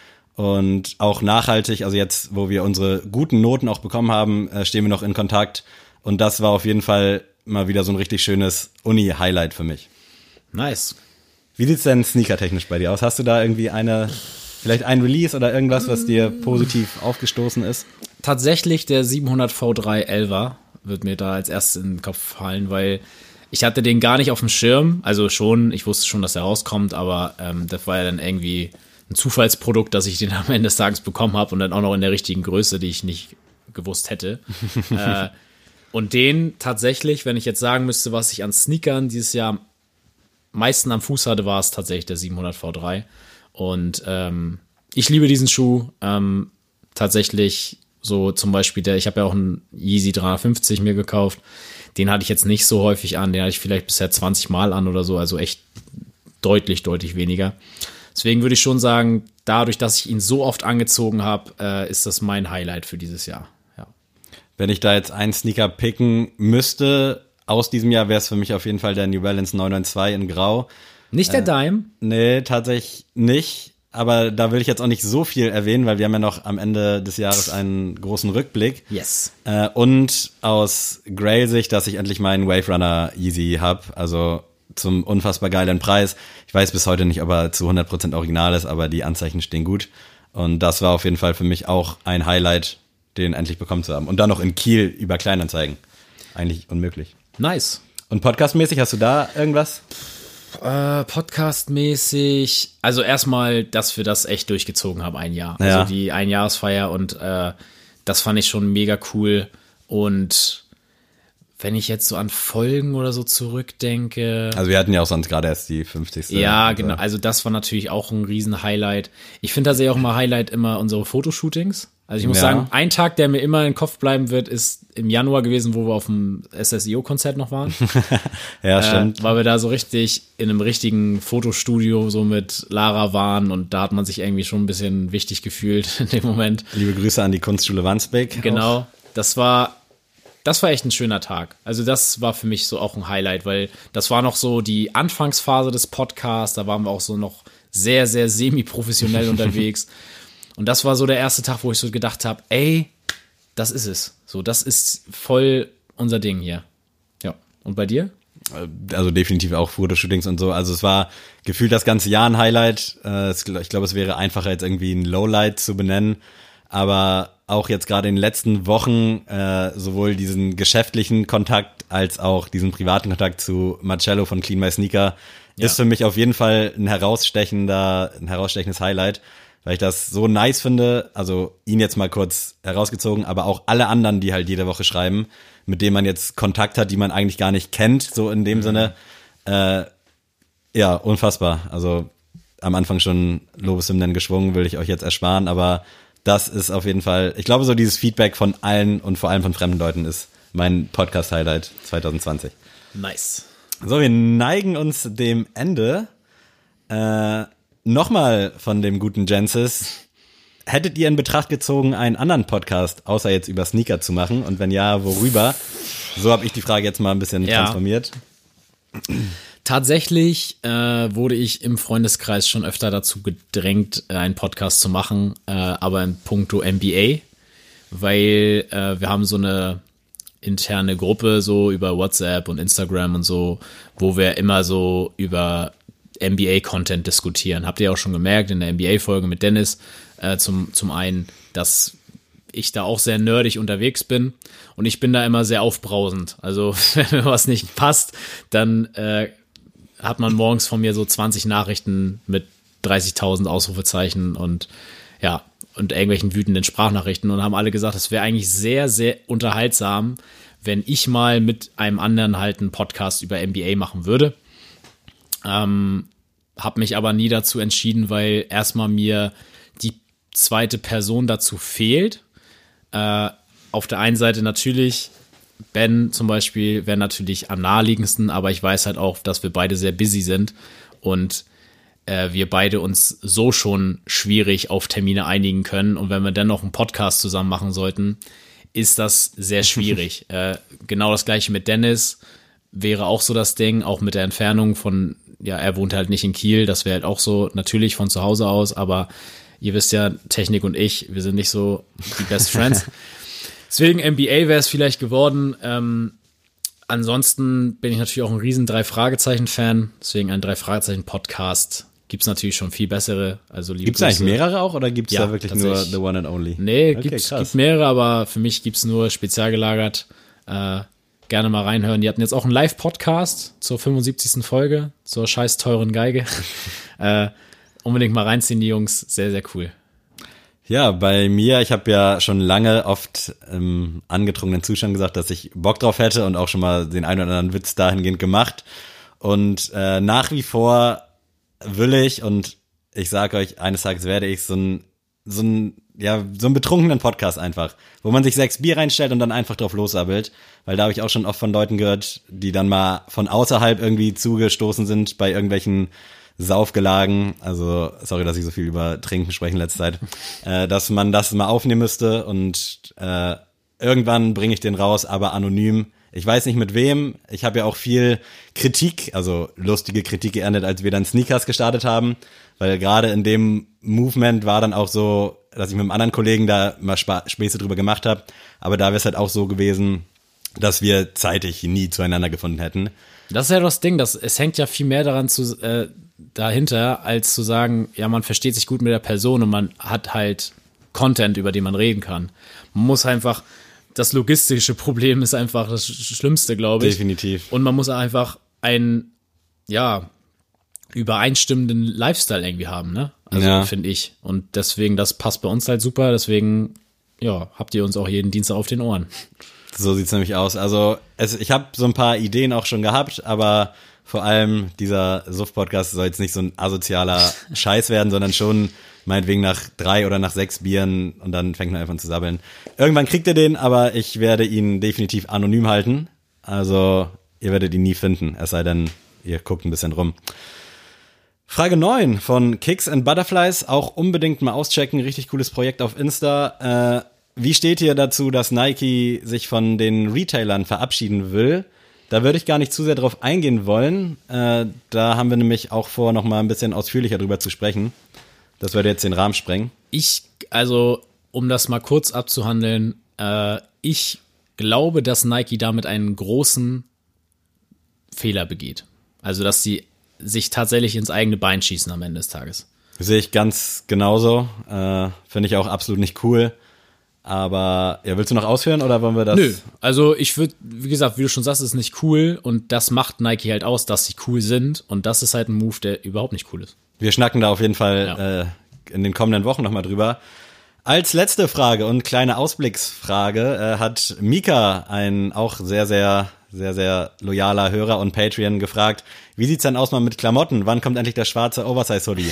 Und auch nachhaltig, also jetzt, wo wir unsere guten Noten auch bekommen haben, äh, stehen wir noch in Kontakt. Und das war auf jeden Fall mal wieder so ein richtig schönes Uni-Highlight für mich. Nice. Wie sieht's denn sneakertechnisch bei dir aus? Hast du da irgendwie eine, vielleicht ein Release oder irgendwas, was dir positiv aufgestoßen ist? Tatsächlich der 700 V3 11er wird mir da als erstes in den Kopf fallen, weil ich hatte den gar nicht auf dem Schirm. Also schon, ich wusste schon, dass er rauskommt, aber ähm, das war ja dann irgendwie ein Zufallsprodukt, dass ich den am Ende des Tages bekommen habe und dann auch noch in der richtigen Größe, die ich nicht gewusst hätte. äh, und den tatsächlich, wenn ich jetzt sagen müsste, was ich an Sneakern dieses Jahr am meisten am Fuß hatte, war es tatsächlich der 700 V3. Und ähm, ich liebe diesen Schuh. Ähm, tatsächlich so zum Beispiel der, ich habe ja auch einen Yeezy 350 mir gekauft. Den hatte ich jetzt nicht so häufig an. Den hatte ich vielleicht bisher 20 Mal an oder so. Also echt deutlich, deutlich weniger. Deswegen würde ich schon sagen, dadurch, dass ich ihn so oft angezogen habe, äh, ist das mein Highlight für dieses Jahr. Ja. Wenn ich da jetzt einen Sneaker picken müsste, aus diesem Jahr wäre es für mich auf jeden Fall der New Balance 992 in Grau. Nicht der äh, Dime? Nee, tatsächlich nicht. Aber da will ich jetzt auch nicht so viel erwähnen, weil wir haben ja noch am Ende des Jahres einen großen Rückblick. Yes. Äh, und aus Grail-Sicht, dass ich endlich meinen Wave Runner Easy habe. Also zum unfassbar geilen Preis. Ich weiß bis heute nicht, ob er zu 100% original ist, aber die Anzeichen stehen gut. Und das war auf jeden Fall für mich auch ein Highlight, den endlich bekommen zu haben. Und dann noch in Kiel über Kleinanzeigen. Eigentlich unmöglich. Nice. Und podcastmäßig hast du da irgendwas? Äh, Podcastmäßig, also erstmal, dass wir das echt durchgezogen haben, ein Jahr. Ja. Also die Einjahresfeier und äh, das fand ich schon mega cool. Und wenn ich jetzt so an Folgen oder so zurückdenke. Also wir hatten ja auch sonst gerade erst die 50. Ja, genau. Also das war natürlich auch ein riesen Highlight. Ich finde tatsächlich auch immer Highlight immer unsere Fotoshootings. Also ich muss Ja. sagen, ein Tag, der mir immer im Kopf bleiben wird, ist im Januar gewesen, wo wir auf dem SSIO-Konzert noch waren. Ja, stimmt. Äh, weil wir da so richtig in einem richtigen Fotostudio so mit Lara waren und da hat man sich irgendwie schon ein bisschen wichtig gefühlt in dem Moment. Liebe Grüße an die Kunstschule Wandsbek. Genau. Das war, das war echt ein schöner Tag. Also das war für mich so auch ein Highlight, weil das war noch so die Anfangsphase des Podcasts. Da waren wir auch so noch sehr, sehr semi-professionell unterwegs. Und das war so der erste Tag, wo ich so gedacht habe, ey, das ist es. So, das ist voll unser Ding hier. Ja. Und bei dir? Also definitiv auch Fotoshootings und so. Also es war gefühlt das ganze Jahr ein Highlight. Äh, Ich glaube, es wäre einfacher jetzt irgendwie ein Lowlight zu benennen. Aber auch jetzt gerade in den letzten Wochen äh, sowohl diesen geschäftlichen Kontakt als auch diesen privaten Kontakt zu Marcello von Clean My Sneaker Ja. ist für mich auf jeden Fall ein herausstechender, ein herausstechendes Highlight, weil ich das so nice finde. Also ihn jetzt mal kurz herausgezogen, aber auch alle anderen, die halt jede Woche schreiben, mit denen man jetzt Kontakt hat, die man eigentlich gar nicht kennt, so in dem Sinne. Äh, ja, unfassbar. Also am Anfang schon Lobeshymnen geschwungen, will ich euch jetzt ersparen, aber das ist auf jeden Fall, ich glaube, so dieses Feedback von allen und vor allem von fremden Leuten ist mein Podcast-Highlight 2020. Nice. So, wir neigen uns dem Ende. Äh, Nochmal von dem guten Jensis. Hättet ihr in Betracht gezogen, einen anderen Podcast außer jetzt über Sneaker zu machen? Und wenn ja, worüber? So habe ich die Frage jetzt mal ein bisschen Ja. transformiert. Tatsächlich äh, wurde ich im Freundeskreis schon öfter dazu gedrängt, äh, einen Podcast zu machen, äh, aber in puncto MBA, weil äh, wir haben so eine interne Gruppe so über WhatsApp und Instagram und so, wo wir immer so über NBA-Content diskutieren. Habt ihr auch schon gemerkt in der NBA-Folge mit Dennis äh, zum, zum einen, dass ich da auch sehr nerdig unterwegs bin und ich bin da immer sehr aufbrausend. Also wenn mir was nicht passt, dann äh, hat man morgens von mir so 20 Nachrichten mit 30.000 Ausrufezeichen und ja, und irgendwelchen wütenden Sprachnachrichten und haben alle gesagt, es wäre eigentlich sehr, sehr unterhaltsam, wenn ich mal mit einem anderen halt einen Podcast über NBA machen würde. Ähm, habe mich aber nie dazu entschieden, weil erstmal mir die zweite Person dazu fehlt. Äh, auf der einen Seite natürlich, Ben zum Beispiel wäre natürlich am naheliegendsten, aber ich weiß halt auch, dass wir beide sehr busy sind und äh, wir beide uns so schon schwierig auf Termine einigen können. Und wenn wir dann noch einen Podcast zusammen machen sollten, ist das sehr schwierig. äh, genau das gleiche mit Dennis wäre auch so das Ding, auch mit der Entfernung von, ja, er wohnt halt nicht in Kiel, das wäre halt auch so natürlich von zu Hause aus, aber ihr wisst ja, Technik und ich, wir sind nicht so die Best Friends. Deswegen NBA wäre es vielleicht geworden. Ähm, ansonsten bin ich natürlich auch ein riesen Drei-Fragezeichen-Fan, deswegen ein Drei-Fragezeichen-Podcast. Gibt es natürlich schon viel bessere. Also gibt es eigentlich mehrere auch oder gibt es Ja, da wirklich nur The One and Only? Nee, Okay, gibt's, gibt mehrere, aber für mich gibt's nur spezial gelagert. Äh, gerne mal reinhören. Die hatten jetzt auch einen Live-Podcast zur 75. Folge, zur scheiß teuren Geige. äh, unbedingt mal reinziehen, die Jungs. Sehr, sehr cool. Ja, bei mir, ich habe ja schon lange oft im angetrunkenen Zustand gesagt, dass ich Bock drauf hätte und auch schon mal den einen oder anderen Witz dahingehend gemacht. Und äh, nach wie vor will ich und ich sage euch, eines Tages werde ich so ein so ein ja so einen betrunkenen Podcast einfach, wo man sich sechs Bier reinstellt und dann einfach drauf lossabbelt, weil da habe ich auch schon oft von Leuten gehört, die dann mal von außerhalb irgendwie zugestoßen sind bei irgendwelchen Saufgelagen, also sorry, dass ich so viel über Trinken spreche in letzter Zeit, äh, dass man das mal aufnehmen müsste und äh, irgendwann bringe ich den raus, aber anonym. Ich weiß nicht mit wem. Ich habe ja auch viel Kritik, also lustige Kritik geerntet, als wir dann Sneakers gestartet haben, weil gerade in dem Movement war dann auch so, dass ich mit einem anderen Kollegen da mal Spa Späße drüber gemacht habe, aber da wäre es halt auch so gewesen, dass wir zeitig nie zueinander gefunden hätten. Das ist ja das Ding, dass es hängt ja viel mehr daran zu, äh, dahinter, als zu sagen, ja, man versteht sich gut mit der Person und man hat halt Content, über den man reden kann. Man muss einfach, das logistische Problem ist einfach das Sch- Schlimmste, glaube ich. Definitiv. Und man muss einfach einen, ja, übereinstimmenden Lifestyle irgendwie haben, ne? Also Ja. finde ich. Und deswegen, das passt bei uns halt super. Deswegen, ja, habt ihr uns auch jeden Dienstag auf den Ohren. So sieht's nämlich aus. Also es, ich habe so ein paar Ideen auch schon gehabt, aber vor allem dieser Suff-Podcast soll jetzt nicht so ein asozialer Scheiß werden, sondern schon meinetwegen nach drei oder nach sechs Bieren und dann fängt man einfach an zu sabbeln. Irgendwann kriegt ihr den, aber ich werde ihn definitiv anonym halten. Also ihr werdet ihn nie finden, es sei denn, ihr guckt ein bisschen rum. Frage 9 von Kicks and Butterflies, auch unbedingt mal auschecken, richtig cooles Projekt auf Insta. Äh, wie steht ihr dazu, dass Nike sich von den Retailern verabschieden will? Da würde ich gar nicht zu sehr drauf eingehen wollen. Äh, da haben wir nämlich auch vor, noch mal ein bisschen ausführlicher drüber zu sprechen. Das würde jetzt den Rahmen sprengen. Ich, also, um das mal kurz abzuhandeln, äh, ich glaube, dass Nike damit einen großen Fehler begeht. Also, dass sie sich tatsächlich ins eigene Bein schießen am Ende des Tages. Sehe ich ganz genauso. Äh, Finde ich auch absolut nicht cool. Aber ja, willst du noch ausführen oder wollen wir das? Nö, also ich würde, wie gesagt, wie du schon sagst, ist nicht cool und das macht Nike halt aus, dass sie cool sind und das ist halt ein Move, der überhaupt nicht cool ist. Wir schnacken da auf jeden Fall Ja. äh, in den kommenden Wochen nochmal drüber. Als letzte Frage und kleine Ausblicksfrage äh, hat Mika, ein auch sehr, sehr, sehr, sehr loyaler Hörer und Patreon gefragt, wie sieht's denn aus mal mit Klamotten? Wann kommt endlich der schwarze Oversize-Hoodie?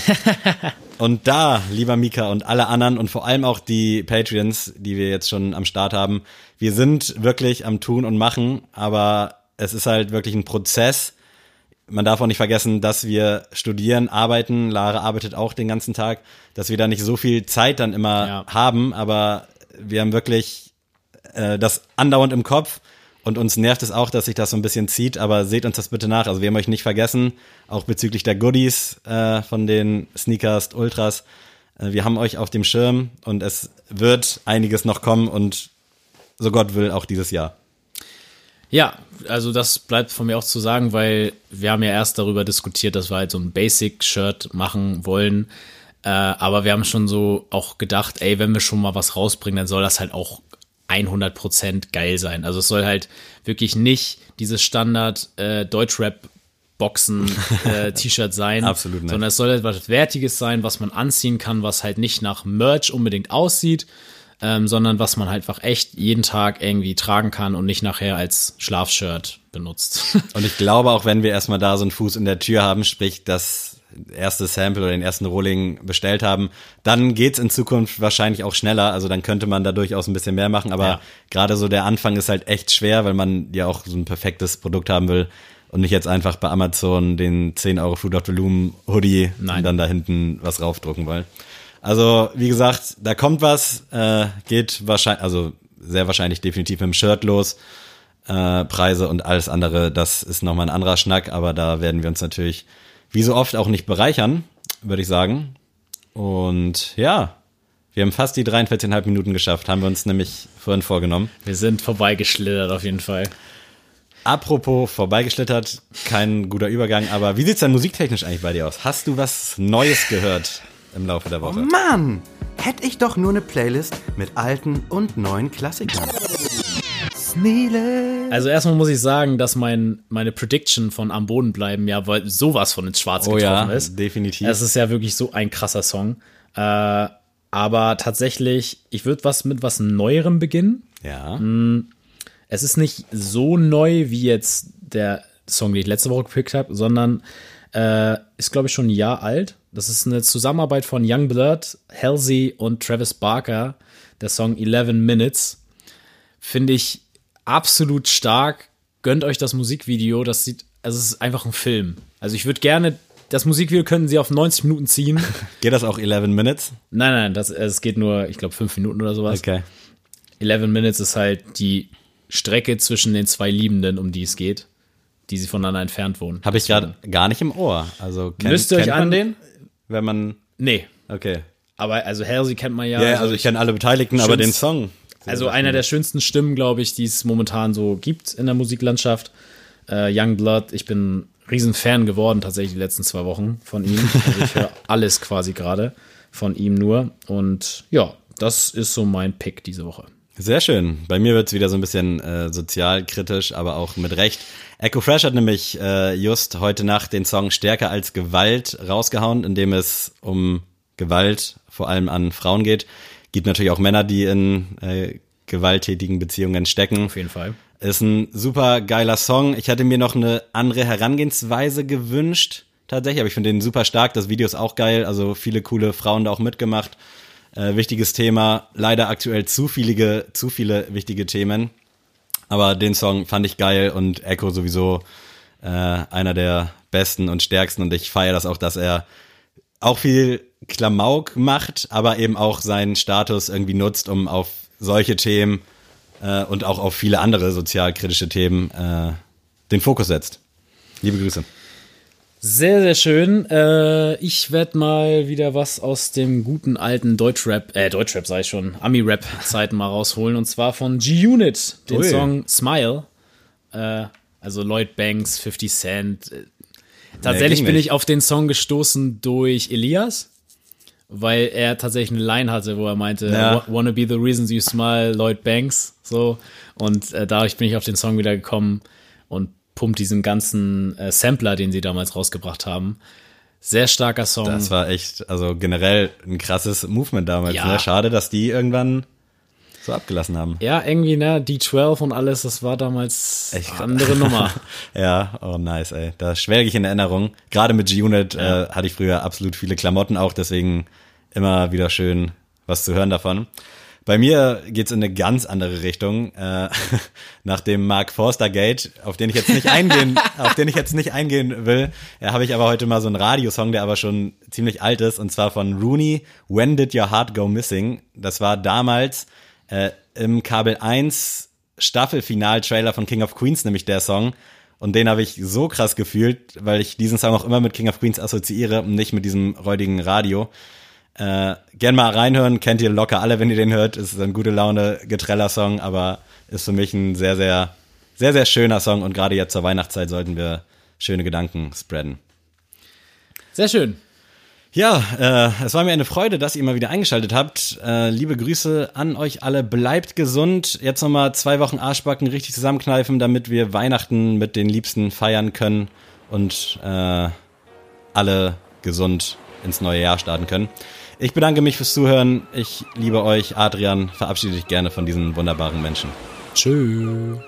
und da, lieber Mika und alle anderen und vor allem auch die Patreons, die wir jetzt schon am Start haben, wir sind wirklich am Tun und Machen, aber es ist halt wirklich ein Prozess man darf auch nicht vergessen, dass wir studieren, arbeiten. Lara arbeitet auch den ganzen Tag, dass wir da nicht so viel Zeit dann immer Ja. haben, aber wir haben wirklich äh, das andauernd im Kopf und uns nervt es auch, dass sich das so ein bisschen zieht, aber seht uns das bitte nach. Also wir haben euch nicht vergessen, auch bezüglich der Goodies äh, von den Sneakers Ultras. Äh, wir haben euch auf dem Schirm und es wird einiges noch kommen und so Gott will auch dieses Jahr. Ja, also das bleibt von mir auch zu sagen, weil wir haben ja erst darüber diskutiert, dass wir halt so ein Basic-Shirt machen wollen. Äh, aber wir haben schon so auch gedacht, ey, wenn wir schon mal was rausbringen, dann soll das halt auch 100% geil sein. Also es soll halt wirklich nicht dieses Standard äh, Deutschrap Boxen äh, T-Shirt sein, Absolut nicht. sondern es soll etwas Wertiges sein, was man anziehen kann, was halt nicht nach Merch unbedingt aussieht, ähm, sondern was man halt einfach echt jeden Tag irgendwie tragen kann und nicht nachher als Schlafshirt benutzt. Und ich glaube, auch wenn wir erstmal da so einen Fuß in der Tür haben, sprich, dass erste Sample oder den ersten Rolling bestellt haben, dann geht's in Zukunft wahrscheinlich auch schneller. Also dann könnte man da durchaus ein bisschen mehr machen. Aber Ja. gerade so der Anfang ist halt echt schwer, weil man ja auch so ein perfektes Produkt haben will und nicht jetzt einfach bei Amazon den 10 Euro Fruit of Loom Hoodie Nein. und dann da hinten was raufdrucken wollen. Also wie gesagt, da kommt was, äh, geht wahrscheinlich, also sehr wahrscheinlich definitiv mit dem Shirt los. Äh, Preise und alles andere, das ist nochmal ein anderer Schnack, aber da werden wir uns natürlich wie so oft auch nicht bereichern, würde ich sagen. Und ja, wir haben fast die 43,5 Minuten geschafft, haben wir uns nämlich vorhin vorgenommen. Wir sind vorbeigeschlittert auf jeden Fall. Apropos vorbeigeschlittert, kein guter Übergang, aber wie sieht's denn musiktechnisch eigentlich bei dir aus? Hast du was Neues gehört im Laufe der Woche? Mann, hätte ich doch nur eine Playlist mit alten und neuen Klassikern. Also erstmal muss ich sagen, dass mein, meine Prediction von Am Boden bleiben ja weil sowas von ins Schwarze Oh getroffen ja, ist. definitiv. Es ist ja wirklich so ein krasser Song. Äh, aber tatsächlich, ich würde was mit was Neuerem beginnen. Ja. Es ist nicht so neu wie jetzt der Song, den ich letzte Woche gepickt habe, sondern äh, ist, glaube ich, schon ein Jahr alt. Das ist eine Zusammenarbeit von Youngblood, Halsey und Travis Barker. Der Song 11 Minutes. Finde ich absolut stark. Gönnt euch das Musikvideo. Das sieht, also es ist einfach ein Film. Also ich würde gerne, das Musikvideo könnten sie auf 90 Minuten ziehen. Geht das auch 11 Minutes? nein, nein, das, es geht nur, ich glaube, 5 Minuten oder sowas. Okay. 11 Minutes ist halt die Strecke zwischen den zwei Liebenden, um die es geht, die sie voneinander entfernt wohnen. Habe ich gerade gar nicht im Ohr. Also kennt, Müsst ihr euch an- den? Wenn man. Nee, Okay. aber also Halsey kennt man ja. Ja, also ich kenne alle Beteiligten, aber den Song. Also einer der schönsten Stimmen, glaube ich, die es momentan so gibt in der Musiklandschaft. Äh, Youngblood, ich bin riesen Fan geworden tatsächlich die letzten zwei Wochen von ihm. Also ich höre alles quasi gerade von ihm nur. Und ja, das ist so mein Pick diese Woche. Sehr schön. Bei mir wird's wieder so ein bisschen äh, sozialkritisch, aber auch mit Recht. Echo Fresh hat nämlich äh, just heute Nacht den Song Stärker als Gewalt rausgehauen, in dem es um Gewalt vor allem an Frauen geht. Gibt natürlich auch Männer, die in äh, gewalttätigen Beziehungen stecken. Auf jeden Fall. Ist ein super geiler Song. Ich hatte mir noch eine andere Herangehensweise gewünscht. Tatsächlich, aber ich finde den super stark. Das Video ist auch geil. Also viele coole Frauen da auch mitgemacht. Äh, wichtiges Thema. Leider aktuell zu viele, zu viele wichtige Themen. Aber den Song fand ich geil und Echo sowieso äh, einer der besten und stärksten. Und ich feiere das auch, dass er auch viel Klamauk macht, aber eben auch seinen Status irgendwie nutzt, um auf solche Themen äh, und auch auf viele andere sozialkritische Themen äh, den Fokus setzt. Liebe Grüße. Sehr, sehr schön. Äh, ich werde mal wieder was aus dem guten alten Deutschrap, äh, Deutschrap sei ich schon, Ami-Rap-Zeiten mal rausholen. Und zwar von G-Unit, den Ui. Song Smile. Äh, also Lloyd Banks, 50 Cent. Äh, Tatsächlich ging bin ich auf den Song gestoßen durch Elias, weil er tatsächlich eine Line hatte, wo er meinte, Ja. "Wa- wanna be the reasons you smile, Lloyd Banks, so. Und äh, dadurch bin ich auf den Song wieder gekommen und pumpt diesen ganzen äh, Sampler, den sie damals rausgebracht haben. Sehr starker Song. Das war echt, also generell ein krasses Movement damals. Ja. Ne? Schade, dass die irgendwann so abgelassen haben. ja, irgendwie, ne, D12 und alles, das war damals eine andere Nummer. Ja, oh nice, ey. Da schwelge ich in Erinnerung. Gerade mit G-Unit äh, hatte ich früher absolut viele Klamotten auch, deswegen immer wieder schön was zu hören davon. Bei mir geht's in eine ganz andere Richtung. Äh, nach dem Mark Forster Gate, auf den ich jetzt nicht eingehen, auf den ich jetzt nicht eingehen will, ja, habe ich aber heute mal so einen Radiosong, der aber schon ziemlich alt ist, und zwar von Rooney, When Did Your Heart Go Missing? Das war damals äh, im Kabel 1 Staffelfinal-Trailer von King of Queens, nämlich der Song. Und den habe ich so krass gefühlt, weil ich diesen Song auch immer mit King of Queens assoziiere und nicht mit diesem räudigen Radio. Äh, gern mal reinhören, kennt ihr locker alle, wenn ihr den hört. Ist ein gute Laune Getreller-Song, aber ist für mich ein sehr, sehr, sehr, sehr schöner Song und gerade jetzt zur Weihnachtszeit sollten wir schöne Gedanken spreaden. Sehr schön. Ja, äh, es war mir eine Freude, dass ihr mal wieder eingeschaltet habt. Äh, liebe Grüße an euch alle. Bleibt gesund. Jetzt nochmal zwei Wochen Arschbacken richtig zusammenkneifen, damit wir Weihnachten mit den Liebsten feiern können und äh, alle gesund ins neue Jahr starten können. Ich bedanke mich fürs Zuhören. Ich liebe euch. Adrian, verabschiede dich gerne von diesen wunderbaren Menschen. Tschüss.